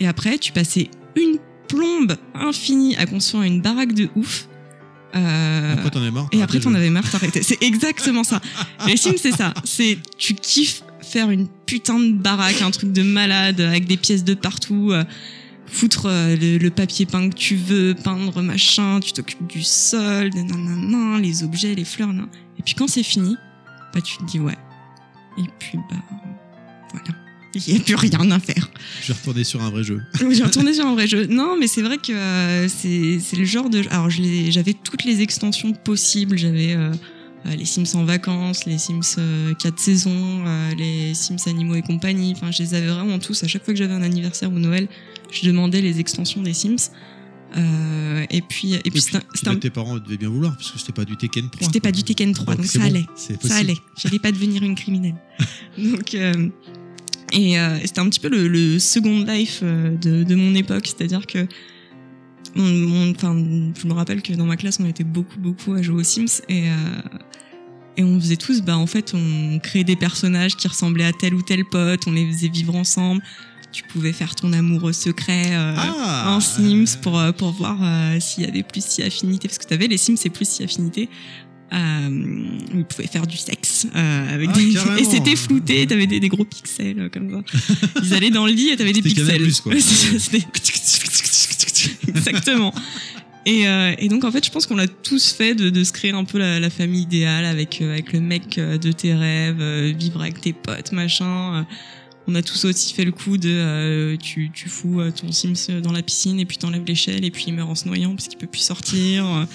Et après, tu passais une plombe infinie à construire une baraque de ouf. Euh, Après, t'en es marre. et après, t'en avais marre, t'arrêtais. C'est exactement ça. Les Sims, c'est ça. C'est, tu kiffes faire une putain de baraque, un truc de malade, avec des pièces de partout, euh, foutre euh, le, le papier peint que tu veux, peindre machin, tu t'occupes du sol, nanana, les objets, les fleurs, nan. Et puis quand c'est fini, bah, tu te dis ouais. Et puis, bah, voilà. Il n'y a plus rien à faire. Je vais retourner sur un vrai jeu. <laughs> J'ai retourné sur un vrai jeu. Non, mais c'est vrai que euh, c'est le genre de. Alors, je j'avais toutes les extensions possibles. J'avais euh, euh, les Sims en vacances, les Sims euh, 4 saisons, les Sims animaux et compagnie. Enfin, je les avais vraiment tous. À chaque fois que j'avais un anniversaire ou Noël, je demandais les extensions des Sims. Euh, et puis, et puis, Et puis, un- un- tes parents devaient bien vouloir, parce que c'était pas du Tekken 3. c'était pas du Tekken 3, donc, c'est ça bon, allait. Ça possible. allait. J'allais pas devenir une criminelle. <laughs> donc, euh, Et euh, c'était un petit peu le, le second life euh, de, de mon époque, c'est-à-dire que enfin, je me rappelle que dans ma classe, on était beaucoup, beaucoup à jouer aux Sims. Et, euh, et on faisait tous, bah en fait, on créait des personnages qui ressemblaient à tel ou tel pote, on les faisait vivre ensemble. Tu pouvais faire ton amoureux secret euh, Ah. en Sims pour, pour voir euh, s'il y avait plus si affinité, parce que tu avais les Sims, c'est plus si affinité. Euh, ils pouvaient faire du sexe euh, avec Ah, des... et c'était flouté, t'avais des, des gros pixels euh, comme ça. Ils allaient dans le lit et t'avais des pixels. Quoi. Exactement. Et, euh, et donc en fait, je pense qu'on l'a tous fait de, de se créer un peu la, la famille idéale avec euh, avec le mec de tes rêves, euh, vivre avec tes potes, machin. On a tous aussi fait le coup de tu tu fous ton Sims dans la piscine et puis t'enlèves l'échelle et puis il meurt en se noyant parce qu'il peut plus sortir.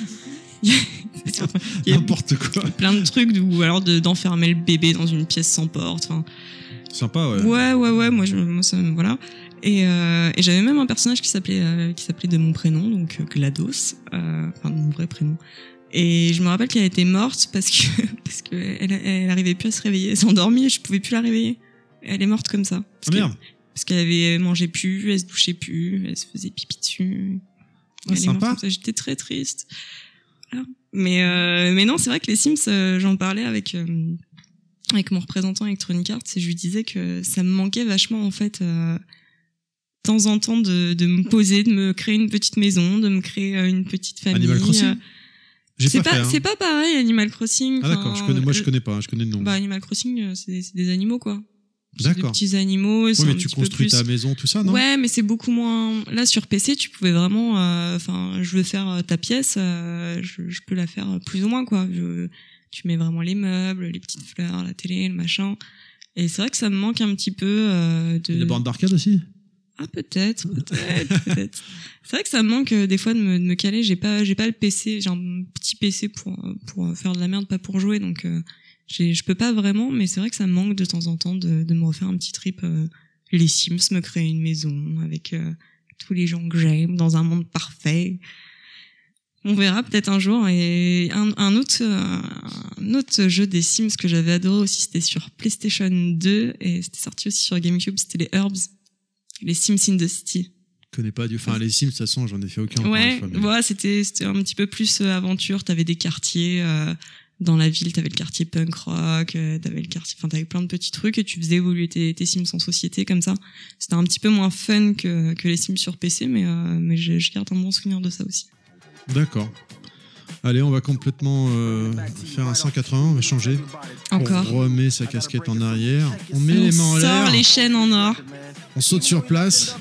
<laughs> N'importe quoi. plein de trucs ou alors de- d'enfermer le bébé dans une pièce sans porte. Enfin, Sympa, ouais. Ouais, ouais, ouais, moi, je, moi ça, me- voilà. Et, euh, et j'avais même un personnage qui s'appelait euh, qui s'appelait de mon prénom, donc euh, GLaDOS, euh, enfin de mon vrai prénom. Et je me rappelle qu'elle était morte parce que <laughs> parce que elle, elle arrivait plus à se réveiller, elle s'est endormie et je pouvais plus la réveiller. Elle est morte comme ça. Parce Ah, parce qu'elle avait mangé plus, elle se douchait plus, elle se faisait pipi dessus. Ah, Elle est morte sympa. J'étais très triste. Voilà. Mais euh, mais non, c'est vrai que les Sims, euh, j'en parlais avec euh, avec mon représentant Electronic Arts et je lui disais que ça me manquait vachement en fait. euh, de temps en temps de, de me poser, de me créer une petite maison, de me créer une petite famille. Animal Crossing? J'ai C'est pas, pas, hein. c'est pas pareil Animal Crossing. Ah d'accord, je connais, moi je connais pas, je connais le nom. Bah Animal Crossing, c'est c'est des animaux quoi. Des petits animaux. Oui, mais tu construis ta maison, tout ça, non? Ouais, mais c'est beaucoup moins. Là, sur PC, tu pouvais vraiment. euh, Enfin, je veux faire euh, ta pièce, euh, je, je peux la faire plus ou moins, quoi. Je, tu mets vraiment les meubles, les petites fleurs, la télé, le machin. Et c'est vrai que ça me manque un petit peu euh, de. Les bornes d'arcade aussi? Ah, peut-être, peut-être, peut-être. <laughs> C'est vrai que ça me manque euh, des fois de me, de me caler. J'ai pas, j'ai pas le PC. J'ai un petit PC pour pour faire de la merde, pas pour jouer. Donc, euh, je peux pas vraiment. Mais c'est vrai que ça me manque de temps en temps de, de me refaire un petit trip. euh, les Sims, me créer une maison avec euh, tous les gens que j'aime dans un monde parfait. On verra peut-être un jour. Et un, un autre, euh, un autre jeu des Sims que j'avais adoré aussi, c'était sur PlayStation 2 et c'était sorti aussi sur GameCube. C'était les Herbs, les Sims in the City. Je connais pas du. Enfin, les Sims, de toute façon, j'en ai fait aucun. Ouais, une fois, mais- voilà, c'était c'était un petit peu plus euh, aventure. T'avais des quartiers euh, dans la ville, t'avais le quartier punk rock, euh, t'avais le quartier, enfin t'avais plein de petits trucs et tu faisais évoluer tes, tes Sims en société comme ça. C'était un petit peu moins fun que, que les Sims sur PC, mais euh, mais je, je garde un bon souvenir de ça aussi. D'accord. Allez, on va complètement euh, faire un 180, on va changer. Encore. On remet sa casquette en arrière. On met On les mains en sort l'air. les chaînes en or. On saute sur place.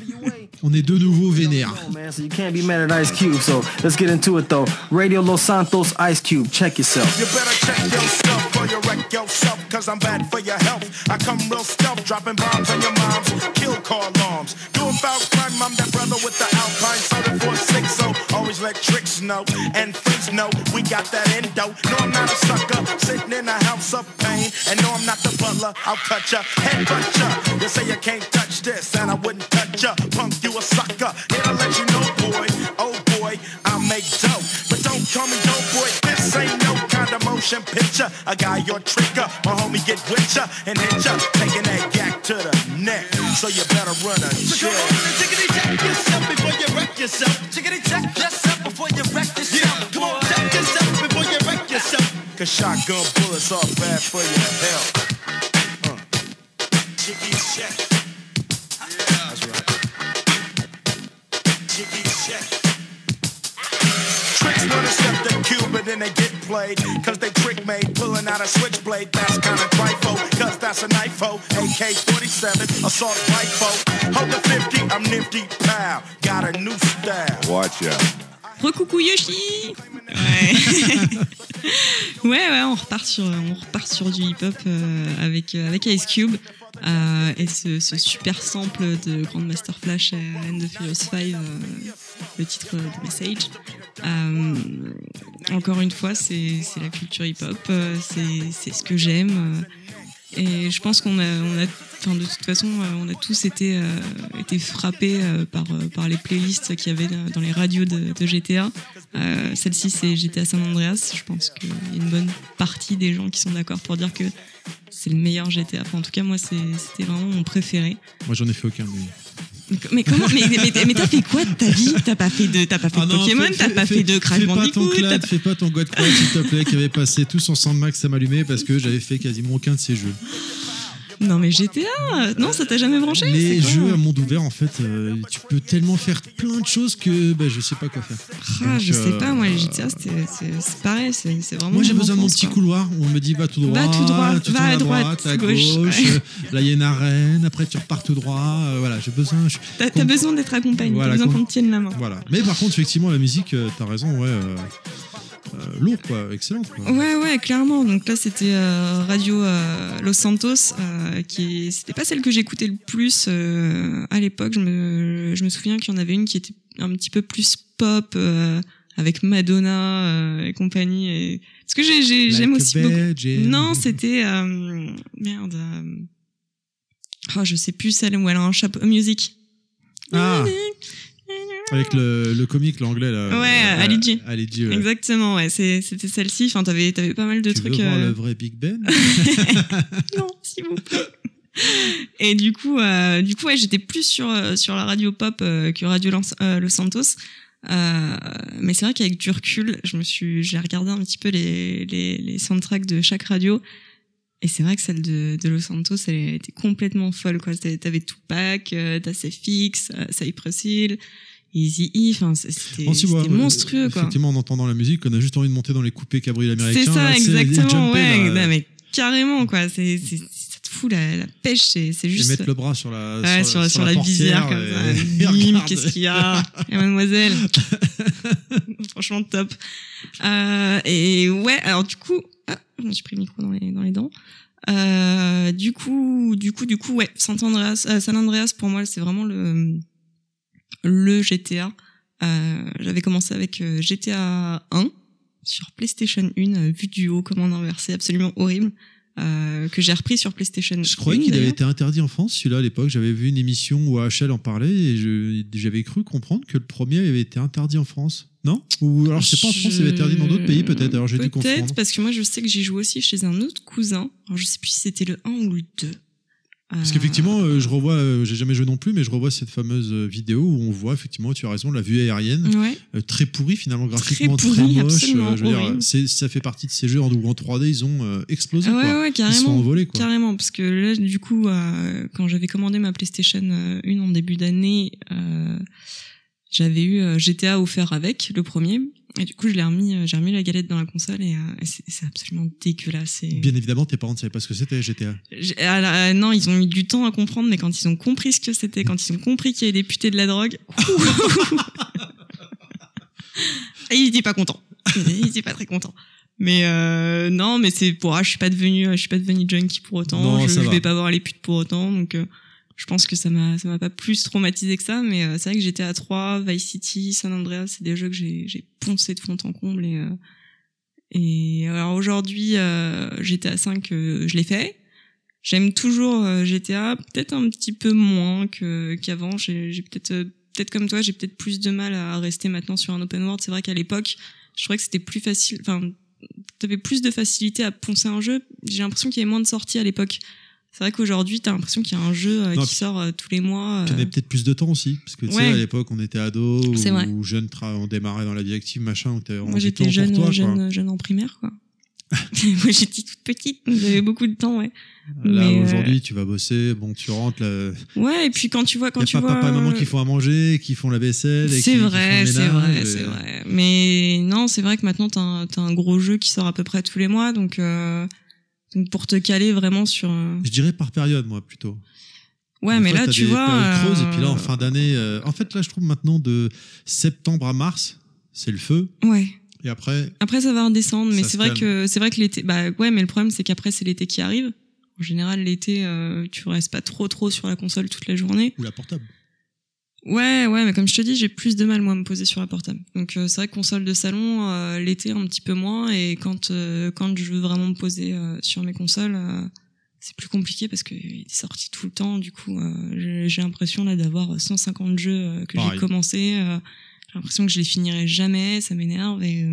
On est de nouveau vénère. Man, so you can't be mad at Ice Cube. So let's get into it though. Radio Los Santos, Ice Cube. Check yourself. You better check yourself or you wreck yourself, cause I'm bad for your health. I come real stealth, dropping bombs on your moms, kill car alarms. Doing foul crime, I'm that brother with the Alpine 746, so always let tricks know. And freaks know we got that endo. No, I'm not a sucker, sitting in a house of pain. And no, I'm not the butler, I'll cut ya, headbutt ya. You say you can't touch this, and I wouldn't touch ya. Punk, you a sucker. Here to let you know, boy, oh boy, I make dope. But don't call me dope boy, this ain't no kind of motion picture. I got your trigger, my homie get with ya and hit ya, taking that yak to the neck. So you better run a check. Chickity check yourself before you wreck yourself. Check yourself before you wreck yourself. Yeah, come on, check yourself before you wreck yourself. Cause shotgun bullets are bad for your health. Uh. Chicky check. Then they get played. Cause they trick made, pulling out a switchblade. That's kinda trifle, cause that's a knife AK 47, assault rifle. Hold the 50, I'm nifty, pal. Got a new style. Watch out. Recoucou Yoshi Ouais. <laughs> ouais, ouais, on repart sur, on repart sur du hip-hop euh, avec, euh, avec Ice Cube. euh, et ce, ce super sample de Grandmaster Flash et End of Furious 5, euh, le titre de Message. Euh, encore une fois, c'est la culture hip-hop, euh, c'est ce que j'aime. euh, et je pense qu'on a, enfin de toute façon, on a tous été, frappés par, les playlists qu'il y avait dans- les radios de, GTA. Celle-ci, c'est GTA San Andreas. Je pense qu'il y a une bonne partie des gens qui sont d'accord pour dire que c'est le meilleur GTA. En tout cas, moi, c'était vraiment mon préféré. Moi, j'en ai fait aucun. mais- Mais, comment Mais, mais, mais t'as fait quoi de ta vie? T'as pas fait de, t'as pas fait Ah de non, Pokémon T'as pas fait de Crash Fais pas ton Bandicoot t'as clad, pas- fais pas ton God s'il te plaît, qui avait passé tous en Sandmax, ça m'allumait parce que j'avais fait quasiment aucun de ces jeux. Non, mais GTA Non, ça t'a jamais branché Les jeux à monde ouvert, en fait, euh, tu peux tellement faire plein de choses que bah, je sais pas quoi faire. Ah, Donc, je sais euh, pas, moi, GTA, c'est pareil, c'est vraiment. Moi, j'ai besoin de mon petit quoi. couloir où on me dit va tout droit, Va tout droit, tu va à droite, droite, à <laughs> gauche, gauche. ouais. euh, Là, il y a une arène, après tu repars tout droit. euh, voilà, j'ai besoin. T'as besoin d'être accompagné, Voilà, t'as besoin qu'on- te tienne la main. Voilà. Mais par contre, effectivement, la musique, t'as raison, ouais. Euh, lourd, quoi. Excellente. quoi. Ouais, ouais, clairement. Donc là, c'était euh, Radio euh, Los Santos, euh, qui c'était pas celle que j'écoutais le plus à l'époque. Je me, je me souviens qu'il y en avait une qui était un petit peu plus pop, avec Madonna euh, et compagnie. Et... Parce que j'ai- j'ai- j'aime Like aussi a beaucoup. Non, c'était euh, merde. euh, Oh, je sais plus celle où elle a un chapeau musique. Ah, avec le, le comique, l'anglais, là. Ouais, euh, Ali G. Ali G, ouais. Exactement, ouais, c'est- c'était celle-ci. Enfin, t'avais avais pas mal de Tu trucs. veux voir euh, le vrai Big Ben? <laughs> Non, s'il vous plaît. Et du coup, euh, du coup, ouais, j'étais plus sur euh, sur la radio pop euh, que Radio Los, euh, Los Santos. Euh, mais c'est vrai qu'avec du recul, je me suis, j'ai regardé un petit peu les, les les soundtracks de chaque radio. Et c'est vrai que celle de, de Los Santos, elle était complètement folle, quoi. T'avais t'avais Tupac, euh, t'as Fix, euh, Cypress Hill, Easy E, enfin, c'était ouais, monstrueux, quoi. Effectivement, en entendant la musique, on a juste envie de monter dans les coupés cabriolet américains. C'est ça, là, exactement, ouais. là, Non, mais carrément, quoi. C'est, c'est, ça te fout la, la pêche, c'est, c'est et juste. mettre le bras sur la, Ouais, sur, sur, la, visière, comme ça. <laughs> Bim, qu'est-ce qu'il y a? Et mademoiselle. <laughs> Franchement, top. Euh, et ouais, alors du coup, ah, suis pris le micro dans les, dans les dents. Euh, du coup, du coup, du coup, ouais, San Andreas, euh, San Andreas pour moi, c'est vraiment le le GTA. Euh, J'avais commencé avec euh, GTA 1 sur PlayStation 1, euh, vue du haut, commande inversée, absolument horrible, euh, que j'ai repris sur PlayStation. Je croyais 1, qu'il avait été interdit en France, celui-là, à l'époque. J'avais vu une émission où AHL en parlait et j'avais cru comprendre que le premier avait été interdit en France. Non? Ou alors, je sais pas en France, il avait été interdit dans d'autres pays, peut-être. Alors, j'ai dû confondre. Peut-être, parce que moi, je sais que j'y joue aussi chez un autre cousin. Alors, je sais plus si c'était le 1 ou le 2. Parce qu'effectivement, euh, je revois, euh, j'ai jamais joué non plus, mais je revois cette fameuse euh, vidéo où on voit, effectivement, tu as raison, la vue aérienne, Ouais. euh, très pourrie finalement, graphiquement très, pourrie, moche. absolument euh, je veux dire, ça fait partie de ces jeux en, où en 3D, ils ont euh, explosé. Ah ouais, quoi. ouais, Ils se sont carrément. envolés. Quoi. Carrément, parce que là, du coup, euh, quand j'avais commandé ma PlayStation euh, 1 en début d'année, euh, j'avais eu euh, GTA offert avec, le premier. Et du coup, je l'ai remis, euh, j'ai remis la galette dans la console et, euh, c'est absolument dégueulasse. Et... Bien évidemment, tes parents ne savaient pas ce que c'était GTA. Ah ah, non, ils ont mis du temps à comprendre, mais quand ils ont compris ce que c'était, quand ils ont compris qu'il y avait des putés de la drogue, <laughs> et ils étaient pas contents. Ils étaient pas très contents. Mais euh, non, mais c'est pour ah, je suis pas devenu, je suis pas devenu junkie pour autant. Non, je, je va. vais pas voir les putes pour autant. Donc, euh, je pense que ça m'a, ça m'a pas plus traumatisé que ça. Mais euh, c'est vrai que j'étais à 3, Vice City, San Andreas, c'est des jeux que j'ai, j'ai poncé de fond en comble et euh, et alors aujourd'hui, euh, GTA 5, euh, je l'ai fait. J'aime toujours euh, GTA, peut-être un petit peu moins que qu'avant. J'ai j'ai peut-être peut-être comme toi, j'ai peut-être plus de mal à rester maintenant sur un open world. C'est vrai qu'à l'époque, je trouvais que c'était plus facile. Enfin, t'avais plus de facilité à poncer un jeu. J'ai l'impression qu'il y avait moins de sorties à l'époque. C'est vrai qu'aujourd'hui, t'as l'impression qu'il y a un jeu euh, Non, qui sort euh, tous les mois. Tu euh, avais peut-être plus de temps aussi, parce que tu sais, Ouais. à l'époque, on était ados ou, tra- on démarrait dans la vie active, machin, donc t'avais Moi, j'étais jeune, pour toi. jeune, jeune en primaire, quoi. <laughs> <laughs> Moi, j'étais toute petite, donc j'avais beaucoup de temps, ouais. Là, euh, aujourd'hui, tu vas bosser, bon, tu rentres, là, Ouais, et puis quand tu vois, quand y a tu pas vois, papa et maman qui font à manger, qui font la vaisselle. c'est vrai, c'est vrai, et- c'est vrai. Mais non, c'est vrai que maintenant t'as un, t'as un gros jeu qui sort à peu près tous les mois, donc, donc pour te caler vraiment sur. un- Je dirais par période, moi, plutôt. Ouais, Des mais fois, là tu des vois. creuses, et puis là, en euh, fin d'année, euh, en fait, là, je trouve maintenant de septembre à mars, c'est le feu, Ouais. et après, Après ça va redescendre, mais c'est vrai que c'est vrai que l'été. Bah ouais, mais le problème c'est qu'après c'est l'été qui arrive. En général, l'été, euh, tu restes pas trop trop sur la console toute la journée. ou la portable. Ouais, ouais, mais comme je te dis, j'ai plus de mal moi à me poser sur la portable. Donc euh, c'est vrai que console de salon, euh, l'été un petit peu moins, et quand euh, quand je veux vraiment me poser euh, sur mes consoles, euh, c'est plus compliqué parce qu'il est sorti tout le temps. Du coup, euh, j'ai- l'impression là d'avoir 150 jeux euh, que j'ai commencé. euh, j'ai l'impression que je les finirai jamais, ça m'énerve et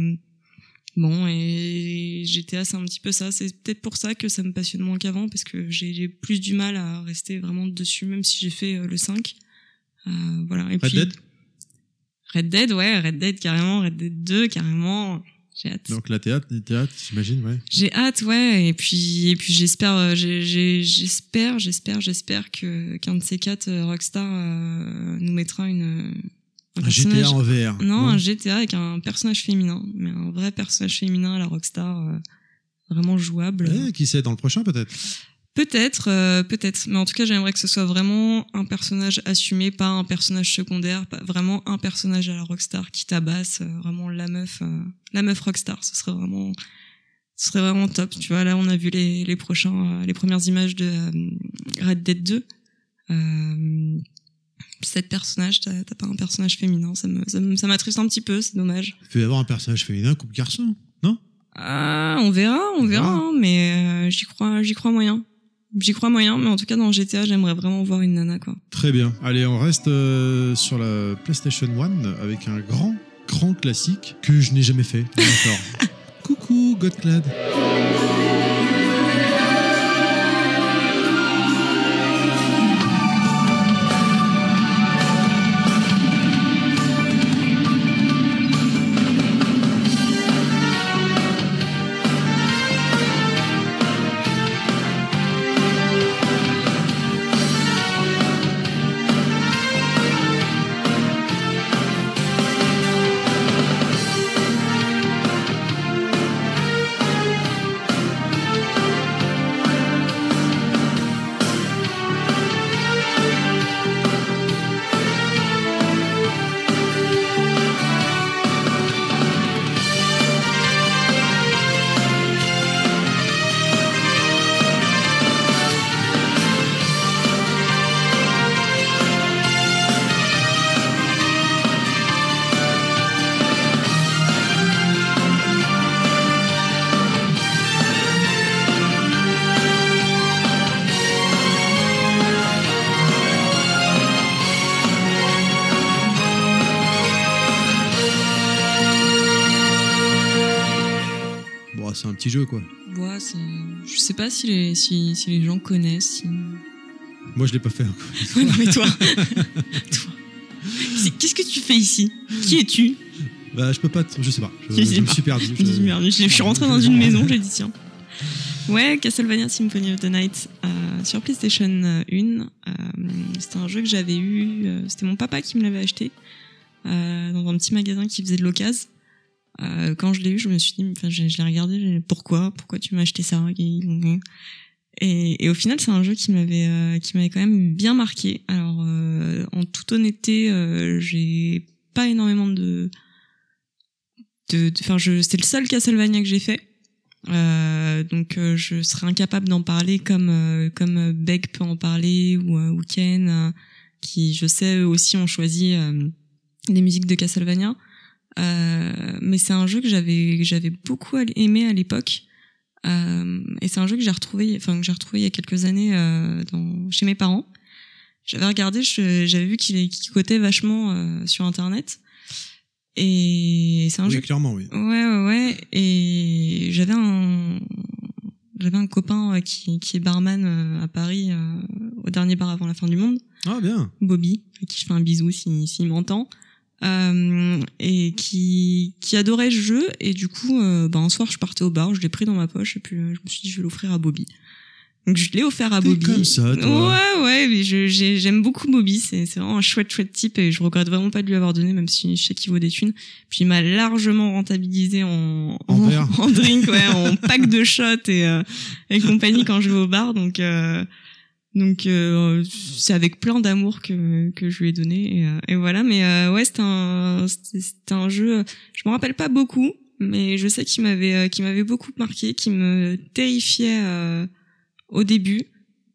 Bon, et GTA, c'est un petit peu ça. C'est peut-être pour ça que ça me passionne moins qu'avant, parce que j'ai plus du mal à rester vraiment dessus, même si j'ai fait le 5. Euh, voilà. Et Red puis, Dead? Red Dead, ouais, Red Dead carrément, Red Dead 2 carrément. J'ai hâte. Donc la théâtre, théâtre j'imagine, ouais. J'ai hâte, ouais. Et puis, et puis j'espère, euh, j'espère, j'espère, j'espère que qu'un de ces quatre euh, Rockstar euh, nous mettra une un Un GTA en VR. non, un GTA avec un personnage féminin, mais un vrai personnage féminin à la Rockstar, euh, vraiment jouable. Eh, qui sait, dans le prochain peut-être Peut-être, euh, peut-être. Mais en tout cas, j'aimerais que ce soit vraiment un personnage assumé, pas un personnage secondaire, pas vraiment un personnage à la Rockstar qui tabasse, euh, vraiment la meuf, euh, la meuf Rockstar. Ce serait vraiment, ce serait vraiment top. Tu vois, là, on a vu les, les prochains, euh, les premières images de Red Dead 2. Euh, cette personnage, t'as pas un personnage féminin, ça me, ça me- ça m'attriste un petit peu, c'est dommage. Il peut y avoir un personnage féminin, couple garçon, non? Ah, on verra, on verra, verra. hein, mais euh, j'y crois, j'y crois moyen. J'y crois moyen, mais en tout cas dans GTA, j'aimerais vraiment voir une nana quoi. Très bien. Allez, on reste euh, sur la PlayStation 1 avec un grand, grand classique que je n'ai jamais fait. <laughs> Coucou, Godclad. Quoi. Ouais, je sais pas si les, si, si les gens connaissent. Si... Moi, je l'ai pas fait. <laughs> Ouais, non, mais toi, <laughs> Qu'est-ce que tu fais ici? Qui es-tu? Bah, je peux pas, je sais pas. Je, me suis perdu. Je suis rentrée dans une maison, j'ai dit tiens. Ouais, Castlevania Symphony of the Night euh, sur PlayStation 1. Euh, c'était un jeu que j'avais eu. euh, c'était mon papa qui me l'avait acheté dans un petit magasin qui faisait de l'occasion. Euh, quand je l'ai eu, je me suis dit, enfin, je, l'ai regardé, pourquoi, pourquoi tu m'as acheté ça? Et, au final, c'est un jeu qui m'avait, euh, qui m'avait quand même bien marqué. Alors, euh, en toute honnêteté, euh, j'ai pas énormément de, de, enfin, je, c'est le seul Castlevania que j'ai fait. Euh, donc, je serais incapable d'en parler comme, comme Beck peut en parler ou, ou Ken, qui, je sais, eux aussi ont choisi les musiques de Castlevania. Euh, mais c'est un jeu que j'avais, j'avais beaucoup aimé à l'époque. Euh, et c'est un jeu que j'ai retrouvé, enfin que j'ai retrouvé il y a quelques années euh, dans, chez mes parents. J'avais regardé, j'avais vu qu'il qu'il cotait vachement euh, sur internet. Et c'est un Oui, jeu clairement, oui. Ouais, ouais, ouais. Et j'avais un, j'avais un copain qui, qui est barman à Paris, euh, au dernier bar avant la fin du monde, Ah, bien. Bobby, à qui je fais un bisou s'il s'il m'entend, euh, et qui, qui adorait ce jeu. Et du coup, euh, ben, un soir, je partais au bar, je l'ai pris dans ma poche, et puis euh, je me suis dit, je vais l'offrir à Bobby. Donc je l'ai offert à Bobby. comme ça, toi. Ouais, ouais, mais j'aime beaucoup Bobby. C'est vraiment un chouette, chouette type et je regrette vraiment pas de lui avoir donné, même si je sais qu'il vaut des thunes. Puis il m'a largement rentabilisé en, En verre. <laughs> en drink, ouais, en pack de shots et, euh, et compagnie quand je vais au bar. Donc, euh, donc euh, c'est avec plein d'amour que, que je lui ai donné. Et, euh, et voilà, mais euh, ouais, c'était un, c'était un jeu. Je me rappelle pas beaucoup, mais je sais qu'il m'avait, euh, qu'il m'avait beaucoup marqué, qui me terrifiait euh, au début.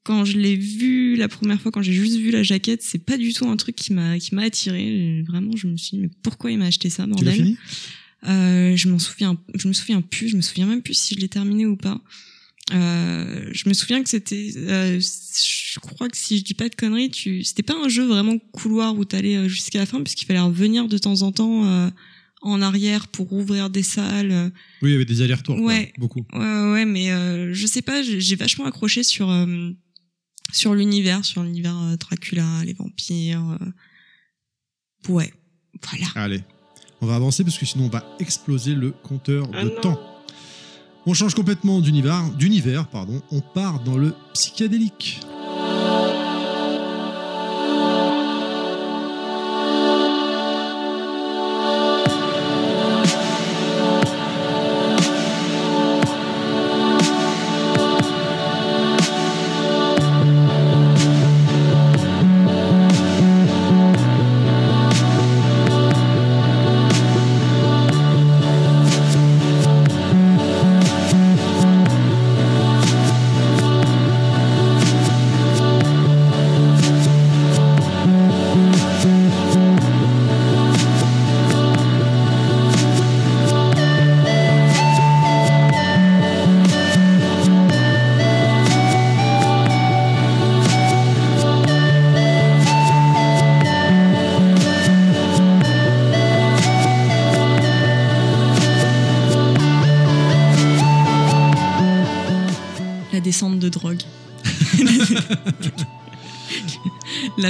Quand je l'ai vu la première fois, quand j'ai juste vu la jaquette, c'est pas du tout un truc qui m'a qui m'a attiré. Vraiment, je me suis dit mais pourquoi il m'a acheté ça, Tu bordel fini? Euh, je m'en souviens, je me souviens plus, je me souviens même plus si je l'ai terminé ou pas. Euh, je me souviens que c'était, euh, je crois que si je dis pas de conneries, tu, c'était pas un jeu vraiment couloir où t'allais euh, jusqu'à la fin puisqu'il fallait revenir de temps en temps euh, en arrière pour ouvrir des salles. euh, Oui, il y avait des allers-retours. quoi. Ouais. Beaucoup. Ouais, ouais, ouais, mais euh, je sais pas, j'ai j'ai vachement accroché sur euh, sur l'univers, sur l'univers euh, Dracula, les vampires. euh. Ouais, voilà. Allez, on va avancer parce que sinon on va exploser le compteur Ah de non. temps. On change complètement d'univers, pardon. On part dans le psychédélique.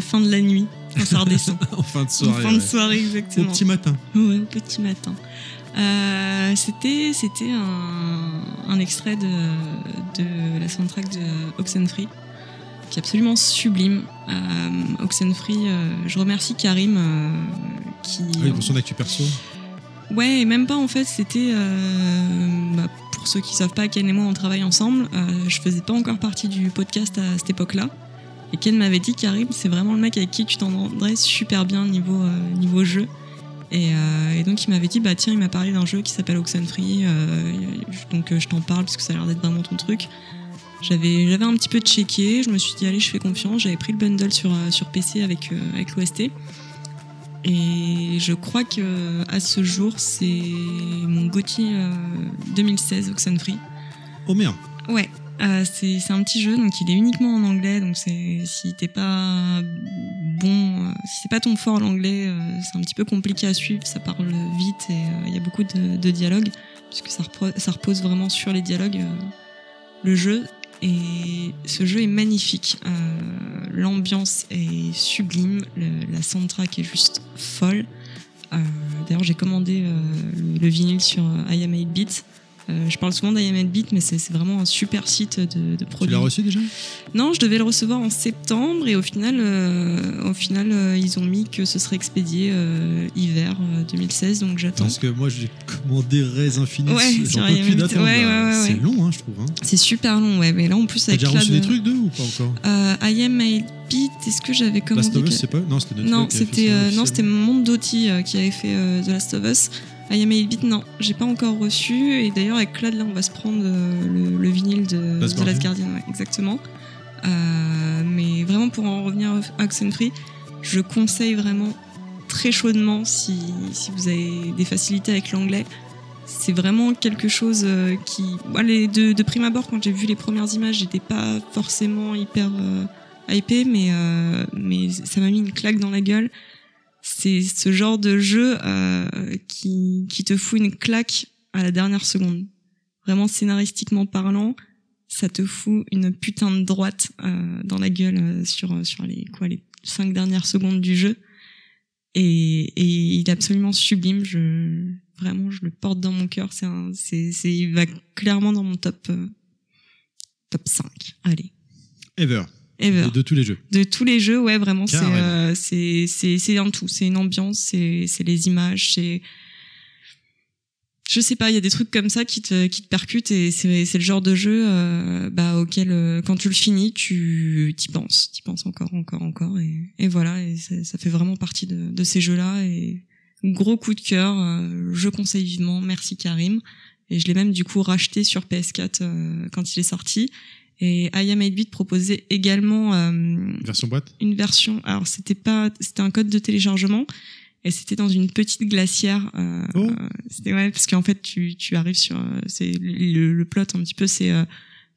La fin de la nuit, quand ça redescend. <laughs> en fin de En soirée. fin de soirée, Au exactement. petit matin. Ouais, au petit matin. Euh, c'était c'était un, un extrait de, de la soundtrack de Oxenfree qui est absolument sublime. Euh, Oxenfree, euh, je remercie Karim qui Ah Oui, pour son actu perso. Ouais, et même pas en fait, c'était bah, pour ceux qui savent pas, Ken et moi on travaille ensemble. Je faisais pas encore partie du podcast à cette époque-là. Et Ken m'avait dit Karim, c'est vraiment le mec avec qui tu t'entendrais super bien niveau euh, niveau jeu. Et, euh, et donc il m'avait dit bah tiens, il m'a parlé d'un jeu qui s'appelle Oxenfree, euh, donc euh, je t'en parle parce que ça a l'air d'être vraiment ton truc. J'avais j'avais un petit peu checké, je me suis dit allez, je fais confiance. J'avais pris le bundle sur sur PC avec avec l'OST. Et je crois que à ce jour, c'est mon euh, 2016 Oxenfree. Oh merde. Ouais, euh, c'est un petit jeu, donc il est uniquement en anglais. Donc si t'es pas bon, euh, si c'est pas ton fort l'anglais, euh, c'est un petit peu compliqué à suivre. Ça parle vite et euh, il y a beaucoup de, de dialogues puisque ça, ça repose vraiment sur les dialogues. euh, le jeu et ce jeu est magnifique. L'ambiance est sublime, la soundtrack est juste folle. D'ailleurs, j'ai commandé le, le vinyle sur I Am 8 Bit. Euh, je parle souvent d'I Am 8 Bit, mais c'est vraiment un super site de, de Tu produits. l'as reçu déjà? Non, je devais le recevoir en septembre et au final, euh, au final, euh, ils ont mis que ce serait expédié hiver euh, 2016, donc j'attends. Parce que moi j'ai commandé Rez Infinite. Ouais, J'en sur peux plus IMDb. d'attendre. Ouais, C'est long, hein, je trouve. Hein. C'est super long, ouais, mais là en plus T'as avec déjà Clad, reçu des trucs d'eux ou pas encore? euh, I Am 8 Bit, est-ce que j'avais commandé Last of Us, que- c'est pas? Non, c'était Non, c'était Monde Doty qui avait fait The Last of Us. I Am 8 Bit, non, j'ai pas encore reçu. Et d'ailleurs, avec Claude, là, on va se prendre euh, le, le vinyle de Last The Last Guardian. Guardian, ouais, exactement. Euh, mais vraiment, pour en revenir à Oxenfree, je conseille vraiment très chaudement si, si vous avez des facilités avec l'anglais. C'est vraiment quelque chose euh, qui. Moi, les- de, de prime abord, quand j'ai vu les premières images, j'étais pas forcément hyper euh, hypée, mais, euh, mais ça m'a mis une claque dans la gueule. C'est ce genre de jeu euh, qui, qui te fout une claque à la dernière seconde. Vraiment scénaristiquement parlant, ça te fout une putain de droite euh, dans la gueule euh, sur, sur les, quoi, les cinq dernières secondes du jeu. Et, et il est absolument sublime. Je, vraiment, je le porte dans mon cœur. C'est c'est, c'est, il va clairement dans mon top, euh, top 5. Allez. Ever. Ever. De, de tous les jeux. De tous les jeux, ouais, vraiment, c'est, euh, c'est, c'est, c'est un tout. C'est une ambiance, c'est, c'est les images, c'est, je sais pas, il y a des trucs comme ça qui te, qui te percutent et c'est, c'est le genre de jeu, euh, bah, auquel, euh, quand tu le finis, tu, t'y penses, t'y penses encore, encore, encore et, et voilà, et ça, fait vraiment partie de, de ces jeux-là et gros coup de cœur, je conseille vivement, merci Karim. Et je l'ai même du coup racheté sur PS4 euh, quand il est sorti. Et I Am 8-Bit proposait également euh, Version boîte une version. Alors c'était pas, c'était un code de téléchargement et c'était dans une petite glacière. Euh, Oh. euh, c'était ouais parce qu'en fait tu tu arrives sur, euh, c'est le, le plot un petit peu c'est euh,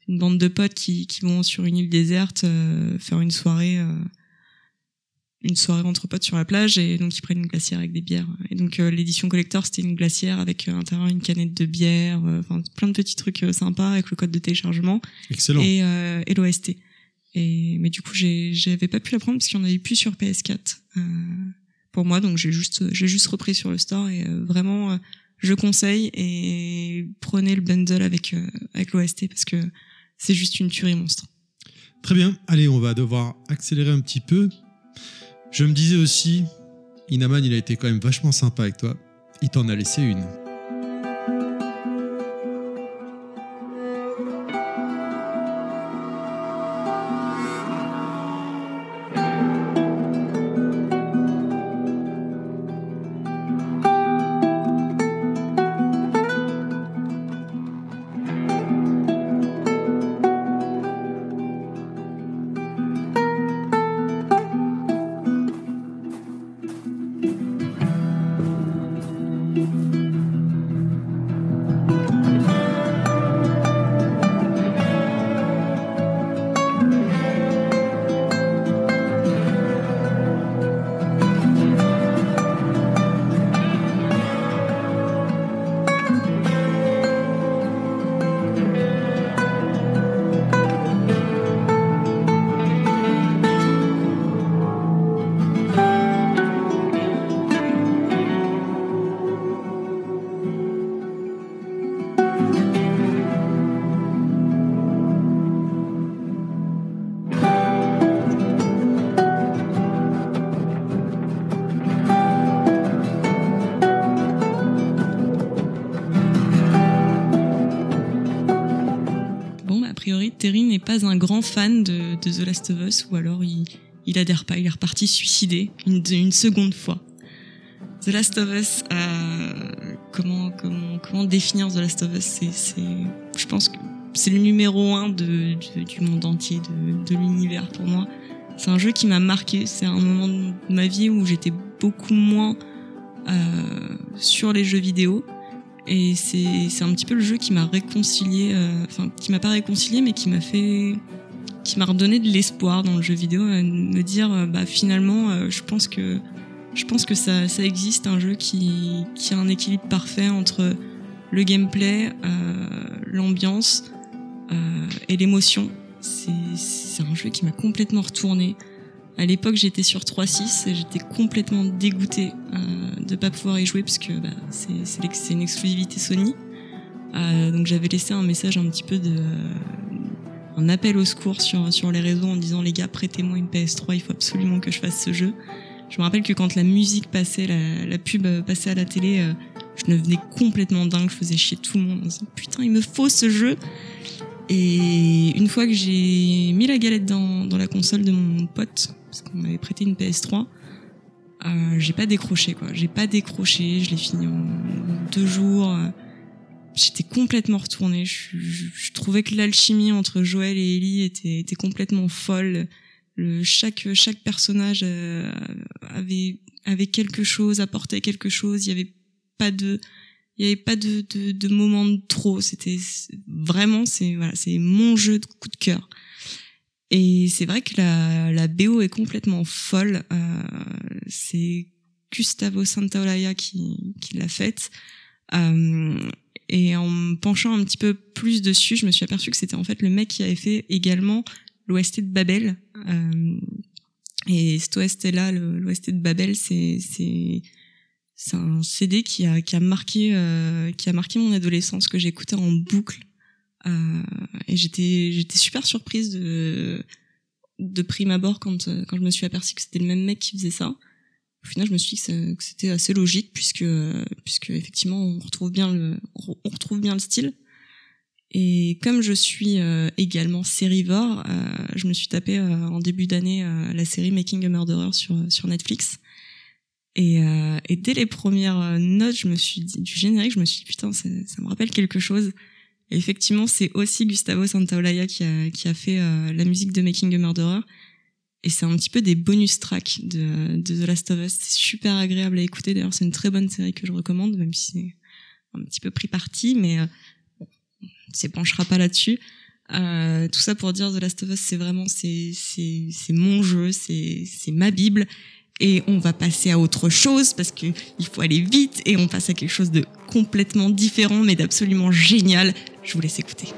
une bande de potes qui qui vont sur une île déserte euh, faire une soirée. Euh, une soirée entre potes sur la plage et donc ils prennent une glacière avec des bières. Et donc euh, l'édition collector c'était une glacière avec euh, à l'intérieur une canette de bière, euh, enfin plein de petits trucs euh, sympas avec le code de téléchargement Excellent. et, euh, et l'OST. Et mais du coup j'avais pas pu la prendre parce qu'il y en avait plus sur PS4 euh, pour moi donc j'ai juste j'ai juste repris sur le store et euh, vraiment euh, je conseille et prenez le bundle avec euh, avec l'OST parce que c'est juste une tuerie monstre. Très bien. Allez, on va devoir accélérer un petit peu. Je me disais aussi, Inaman, il a été quand même vachement sympa avec toi. Il t'en a laissé une. Un grand fan de, The Last of Us, ou alors il, il adhère pas, il est reparti suicider une, seconde fois. The Last of Us, euh, comment, comment, comment définir The Last of Us c'est, Je pense que c'est le numéro un du monde entier, de, de l'univers pour moi. C'est un jeu qui m'a marqué, c'est un moment de ma vie où j'étais beaucoup moins euh, sur les jeux vidéo. Et c'est c'est un petit peu le jeu qui m'a réconcilié, euh, enfin qui m'a pas réconcilié, mais qui m'a fait, qui m'a redonné de l'espoir dans le jeu vidéo, euh, me dire euh, bah finalement euh, je pense que je pense que ça ça existe un jeu qui qui a un équilibre parfait entre le gameplay, l'ambiance et l'émotion. C'est un jeu qui m'a complètement retourné. À l'époque, j'étais sur 3.6 et j'étais complètement dégoûtée euh, de pas pouvoir y jouer parce que bah, c'est une exclusivité Sony. Euh, donc j'avais laissé un message un petit peu de un appel au secours sur sur les réseaux en disant les gars prêtez-moi une PS3, il faut absolument que je fasse ce jeu. Je me rappelle que quand la musique passait, la, la pub euh, passait à la télé, euh, je devenais complètement dingue, je faisais chier tout le monde en disant putain il me faut ce jeu. Et une fois que j'ai mis la galette dans, dans la console de mon pote, parce qu'on m'avait prêté une PS3, euh, j'ai pas décroché quoi. J'ai pas décroché, je l'ai fini en deux jours. J'étais complètement retournée. Je, trouvais que l'alchimie entre Joël et Ellie était, complètement folle. Le, chaque, chaque personnage euh, avait, avait quelque chose, apportait quelque chose. Il y avait pas de, il y avait pas de, de, de moment de trop. C'était vraiment, c'est voilà, c'est mon jeu de coup de cœur. Et c'est vrai que la, la BO est complètement folle. Euh, c'est Gustavo Santaolalla qui, qui l'a faite. Euh, et en me penchant un petit peu plus dessus, je me suis aperçu que c'était en fait le mec qui avait fait également l'OST de Babel. Euh, et cet OST-là, l'OST de Babel, c'est c'est un CD qui a qui a marqué euh, qui a marqué mon adolescence que j'écoutais en boucle. Euh, et j'étais j'étais super surprise de de prime abord quand euh, quand je me suis aperçue que c'était le même mec qui faisait ça. Au final, je me suis dit que c'était assez logique puisque puisque effectivement on retrouve bien le on retrouve bien le style. Et comme je suis euh, également sérivore, euh, je me suis tapé en début d'année la série Making a Murderer sur sur Netflix. Et, dès les premières notes, je me suis dit, du générique, je me suis dit putain, ça me rappelle quelque chose. Effectivement, c'est aussi Gustavo Santaolalla qui a qui a fait euh, la musique de Making a Murderer. Et c'est un petit peu des bonus tracks de, de The Last of Us. C'est super agréable à écouter. D'ailleurs, c'est une très bonne série que je recommande, même si c'est un petit peu pris parti, mais euh, on ne s'épanchera pas là-dessus. Euh, tout ça pour dire The Last of Us, c'est vraiment c'est c'est mon jeu, c'est c'est ma bible. Et on va passer à autre chose parce que il faut aller vite et on passe à quelque chose de complètement différent mais d'absolument génial. Je vous laisse écouter.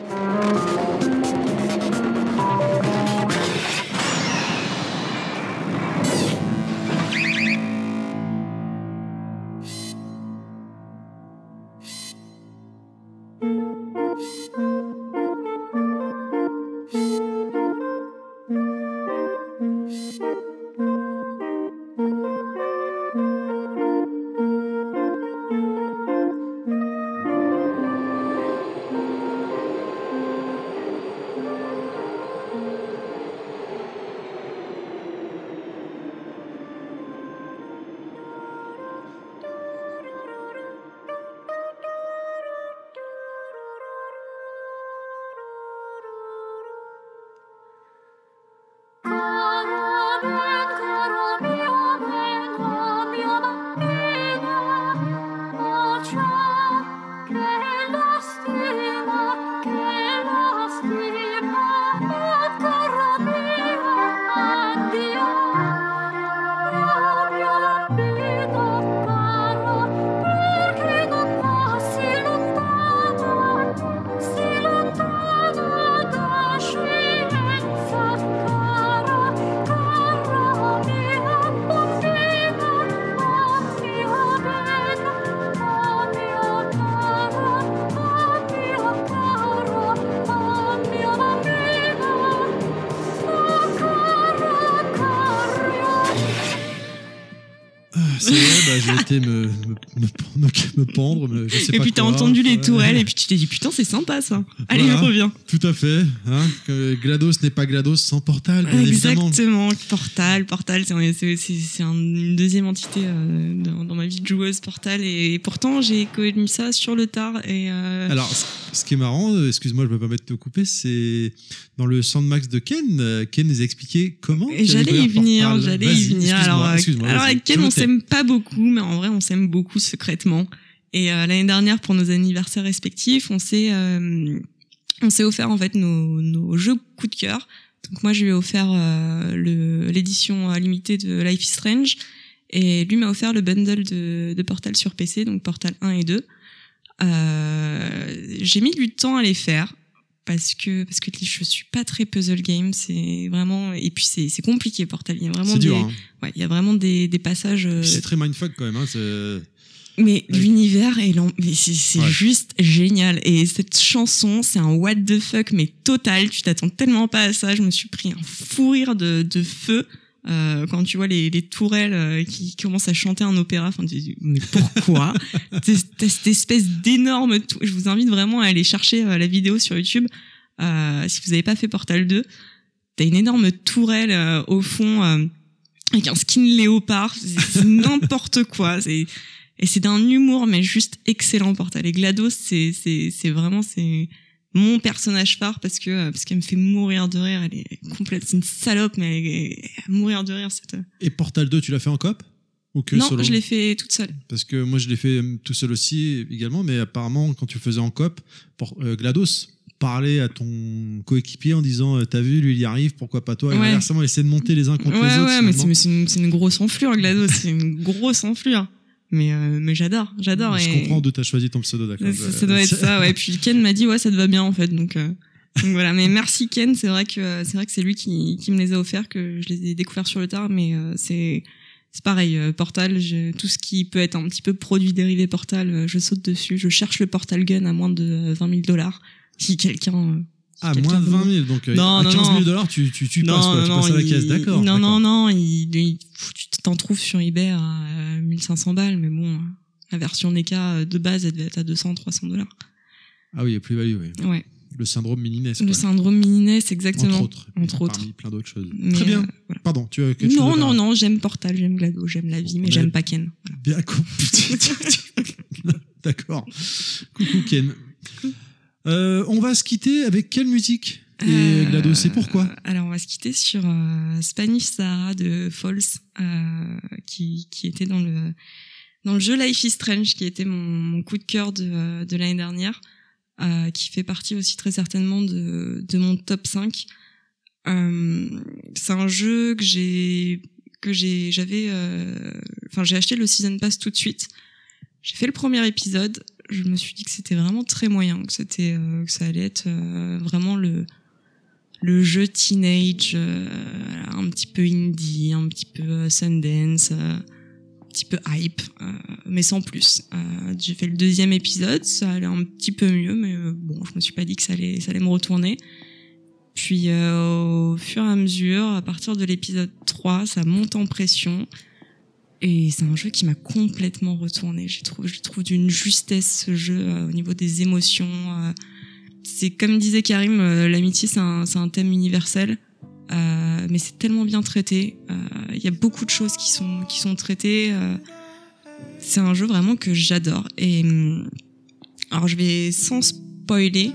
Et puis t'as entendu les tourelles et puis tu t'es dit putain c'est sympa ça. Allez Voilà. reviens. Tout à fait. Hein, GLaDOS n'est pas GLaDOS sans Portal, bien évidemment. Exactement, Portal, Portal, c'est un- c'est c'est- c'est un- une deuxième entité euh, dans, dans ma vie de joueuse, Portal, et, pourtant j'ai connu ça sur le tard. Et euh, Alors, ce- qui est marrant, euh, excuse-moi, je pas mettre de te couper, c'est dans le Sandmax de Ken, Ken nous a expliqué comment. j'allais y venir, j'allais y venir. Alors, alors avec Ken, on me s'aime pas beaucoup, mais en vrai, on s'aime beaucoup secrètement. Et euh, l'année dernière, pour nos anniversaires respectifs, on s'est euh, on s'est offert en fait nos, nos jeux coup de cœur. Donc moi, je lui ai offert euh, l'édition euh, limitée de Life is Strange, et lui m'a offert le bundle de, de Portal sur PC, donc Portal 1 et 2. Euh, j'ai mis du temps à les faire parce que parce que je suis pas très puzzle game c'est vraiment et puis c'est c'est compliqué Portal il y a vraiment C'est des dur, hein. ouais il y a vraiment des des passages euh, C'est très mindfuck quand même. Hein, mais l'univers est c'est Ouais. juste génial et cette chanson c'est un what the fuck mais total tu t'attends tellement pas à ça je me suis pris un fou rire de de feu euh, quand tu vois les, les tourelles euh, qui commencent à chanter un opéra, enfin, mais pourquoi <laughs> T'as t'as cette espèce d'énorme. Je vous invite vraiment à aller chercher euh, la vidéo sur YouTube. Euh, si vous n'avez pas fait Portal 2, t'as une énorme tourelle euh, au fond euh, avec un skin léopard. C'est c'est <laughs> n'importe quoi. C'est et c'est d'un humour mais juste excellent Portal. Et Glados, c'est c'est c'est vraiment c'est mon personnage phare parce que parce qu'elle me fait mourir de rire. Elle est complète, c'est une salope mais elle est à mourir de rire cette. Et Portal 2, tu l'as fait en coop Ou que non, solo je l'ai fait toute seule. Parce que moi, je l'ai fait euh, tout seul aussi également, mais apparemment, quand tu le faisais en coop, pour, euh, GLaDOS parlait à ton coéquipier en disant euh, T'as vu, lui, il y arrive, pourquoi pas toi? Et Ouais. inversement, essayer de monter les uns contre Ouais, les autres. ouais, mais c'est mais c'est une, c'est une grosse enflure, GLaDOS. c'est une grosse enflure. Mais, euh, mais j'adore, j'adore. Je et- comprends d'où tu as choisi ton pseudo, d'accord. Ça, ça doit être ça, ouais. <laughs> Puis Ken m'a dit, ouais, ça te va bien, en fait. Donc, euh, donc voilà. Mais merci Ken. C'est vrai que, c'est vrai que c'est lui qui, qui me les a offerts, que je les ai découverts sur le tard. Mais euh, c'est, c'est pareil. euh, Portal, je- tout ce qui peut être un petit peu produit dérivé Portal, euh, je saute dessus. Je cherche le Portal Gun à moins de 20 000 dollars. Si quelqu'un. Euh, Ah, moins de veut- 20 000, donc euh, Non, à non, 15 000 non. dollars, tu, tu, tu passes, quoi, tu passes à la caisse, d'accord. Non, non, non, il, il- tu t'en trouves sur eBay à euh, 1500 balles, mais bon, la version NECA de base, elle devait être à 200, 300 dollars. Ah oui, il y a plus-value, oui. Ouais. Le syndrome mini Le syndrome mini exactement. Entre autres. Entre autres. Parmi plein d'autres choses. Mais, Très bien. euh, voilà. Pardon, tu as quelque chose Non, à non, dire non, j'aime Portal, j'aime GLaDOS, j'aime la vie, mais On j'aime pas Ken. Bien compris. <laughs> D'accord. Coucou Ken. Euh, on va se quitter avec quelle musique Et Euh, GLaDOS, c'est pourquoi Alors, on va se quitter sur euh, Spanish Sahara de Falls, euh, qui, qui était dans le, dans le jeu Life is Strange, qui était mon, mon coup de cœur de, de l'année dernière. euh, qui fait partie aussi très certainement de, de mon top 5. Euh, c'est un jeu que j'ai que j'ai j'avais euh, enfin j'ai acheté le season pass tout de suite. J'ai fait le premier épisode, je me suis dit que c'était vraiment très moyen, que c'était euh, que ça allait être euh, vraiment le le jeu teenage euh, un petit peu indie, un petit peu euh, Sundance, un petit peu hype, mais sans plus. J'ai fait le deuxième épisode, ça allait un petit peu mieux, mais bon, je me suis pas dit que ça allait, ça allait me retourner. Puis au fur et à mesure, à partir de l'épisode 3, ça monte en pression. Et c'est un jeu qui m'a complètement retourné. Je trouve, je trouve d'une justesse ce jeu euh, au niveau des émotions. euh. c'est comme disait Karim, euh, l'amitié c'est un, thème universel, mais c'est tellement bien traité. Il y a beaucoup de choses qui sont qui sont traitées. c'est un jeu vraiment que j'adore. Et hum, alors je vais sans spoiler,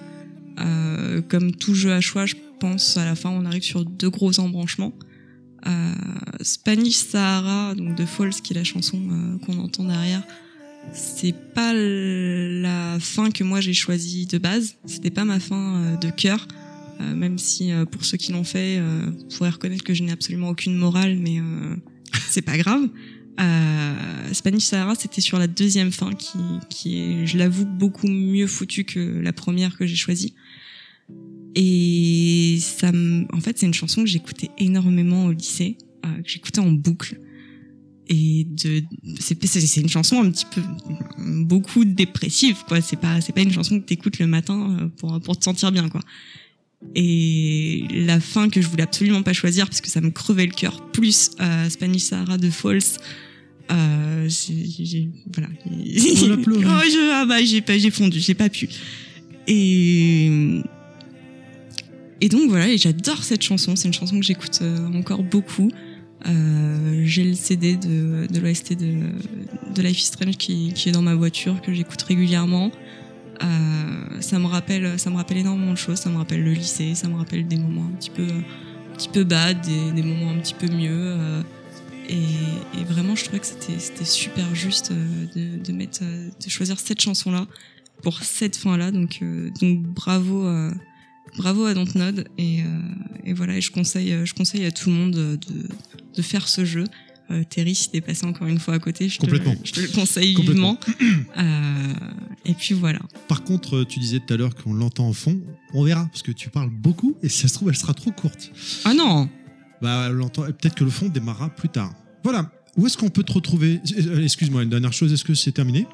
comme tout jeu à choix, je pense à la fin on arrive sur deux gros embranchements. Spanish Sahara, donc de Falls, qui est la chanson euh, qu'on entend derrière, c'est pas la fin que moi j'ai choisie de base. C'était pas ma fin euh, de cœur. Euh, même si pour ceux qui l'ont fait, vous pourrez reconnaître que je n'ai absolument aucune morale, mais <laughs> c'est pas grave. Euh, Spanish Sahara, c'était sur la deuxième fin qui, qui est, je l'avoue, beaucoup mieux foutue que la première que j'ai choisie. Et ça, en fait, c'est une chanson que j'écoutais énormément au lycée, euh, que j'écoutais en boucle. Et de, c'est, c'est une chanson un petit peu, beaucoup dépressive, quoi. C'est pas, c'est pas une chanson que t'écoutes le matin euh, pour, pour te sentir bien, quoi. Et la fin que je voulais absolument pas choisir parce que ça me crevait le cœur, plus euh, Spanish Sahara de Falls. Euh, j'ai, j'ai- voilà. On a pleuré. <laughs> Oh, je, ah bah, j'ai pas, j'ai fondu, j'ai pas pu. Et et donc voilà, et j'adore cette chanson. C'est une chanson que j'écoute euh, encore beaucoup. Euh, j'ai le CD de, de l'OST de, de Life is Strange qui, qui est dans ma voiture, que j'écoute régulièrement. Euh, ça me rappelle, ça me rappelle énormément de choses. Ça me rappelle le lycée, ça me rappelle des moments un petit peu, un petit peu bad, des, des moments un petit peu mieux. euh, et, et vraiment, je trouvais que c'était, super juste euh, de, de mettre, euh, de choisir cette chanson-là pour cette fin-là. Donc, donc bravo, bravo à Dontnod. Et, euh, et voilà, et je conseille, euh, je conseille à tout le monde de, de faire ce jeu. Euh, Terry, si t'es passé encore une fois à côté, je te, Complètement. je te le conseille Complètement. vivement. <clears throat> Euh, et puis voilà. Par contre, tu disais tout à l'heure qu'on l'entend en fond. On verra, parce que tu parles beaucoup et si ça se trouve, elle sera trop courte. Ah non Bah, l'entend. Peut-être que le fond démarrera plus tard. Voilà. Où est-ce qu'on peut te retrouver? Excuse-moi, une dernière chose. Est-ce que c'est terminé?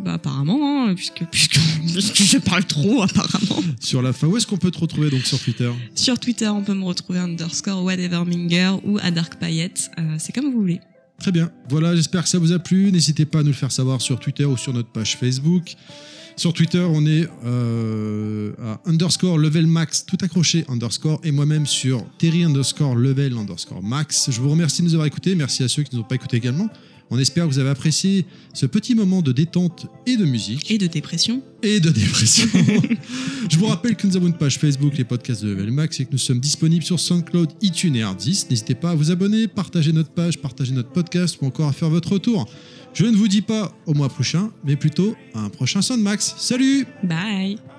Bah apparemment, hein, puisque, puisque, je parle trop apparemment. Sur la fin, où est-ce qu'on peut te retrouver donc sur Twitter? Sur Twitter, on peut me retrouver underscore whateverminger ou à Dark Payette. Euh, c'est comme vous voulez. Très bien. Voilà, j'espère que ça vous a plu. N'hésitez pas à nous le faire savoir sur Twitter ou sur notre page Facebook. Sur Twitter, on est euh, à underscore level max, tout accroché underscore, et moi-même sur Terry underscore level underscore max. Je vous remercie de nous avoir écoutés. Merci à ceux qui ne nous ont pas écoutés également. On espère que vous avez apprécié ce petit moment de détente et de musique Et de dépression. et de dépression. <laughs> Je vous rappelle que nous avons une page Facebook, les podcasts de Level Max, et que nous sommes disponibles sur SoundCloud, iTunes et Hardis. N'hésitez pas à vous abonner, partager notre page, partager notre podcast ou encore à faire votre retour. Je ne vous dis pas au mois prochain, mais plutôt à un prochain Soundmax. Salut Bye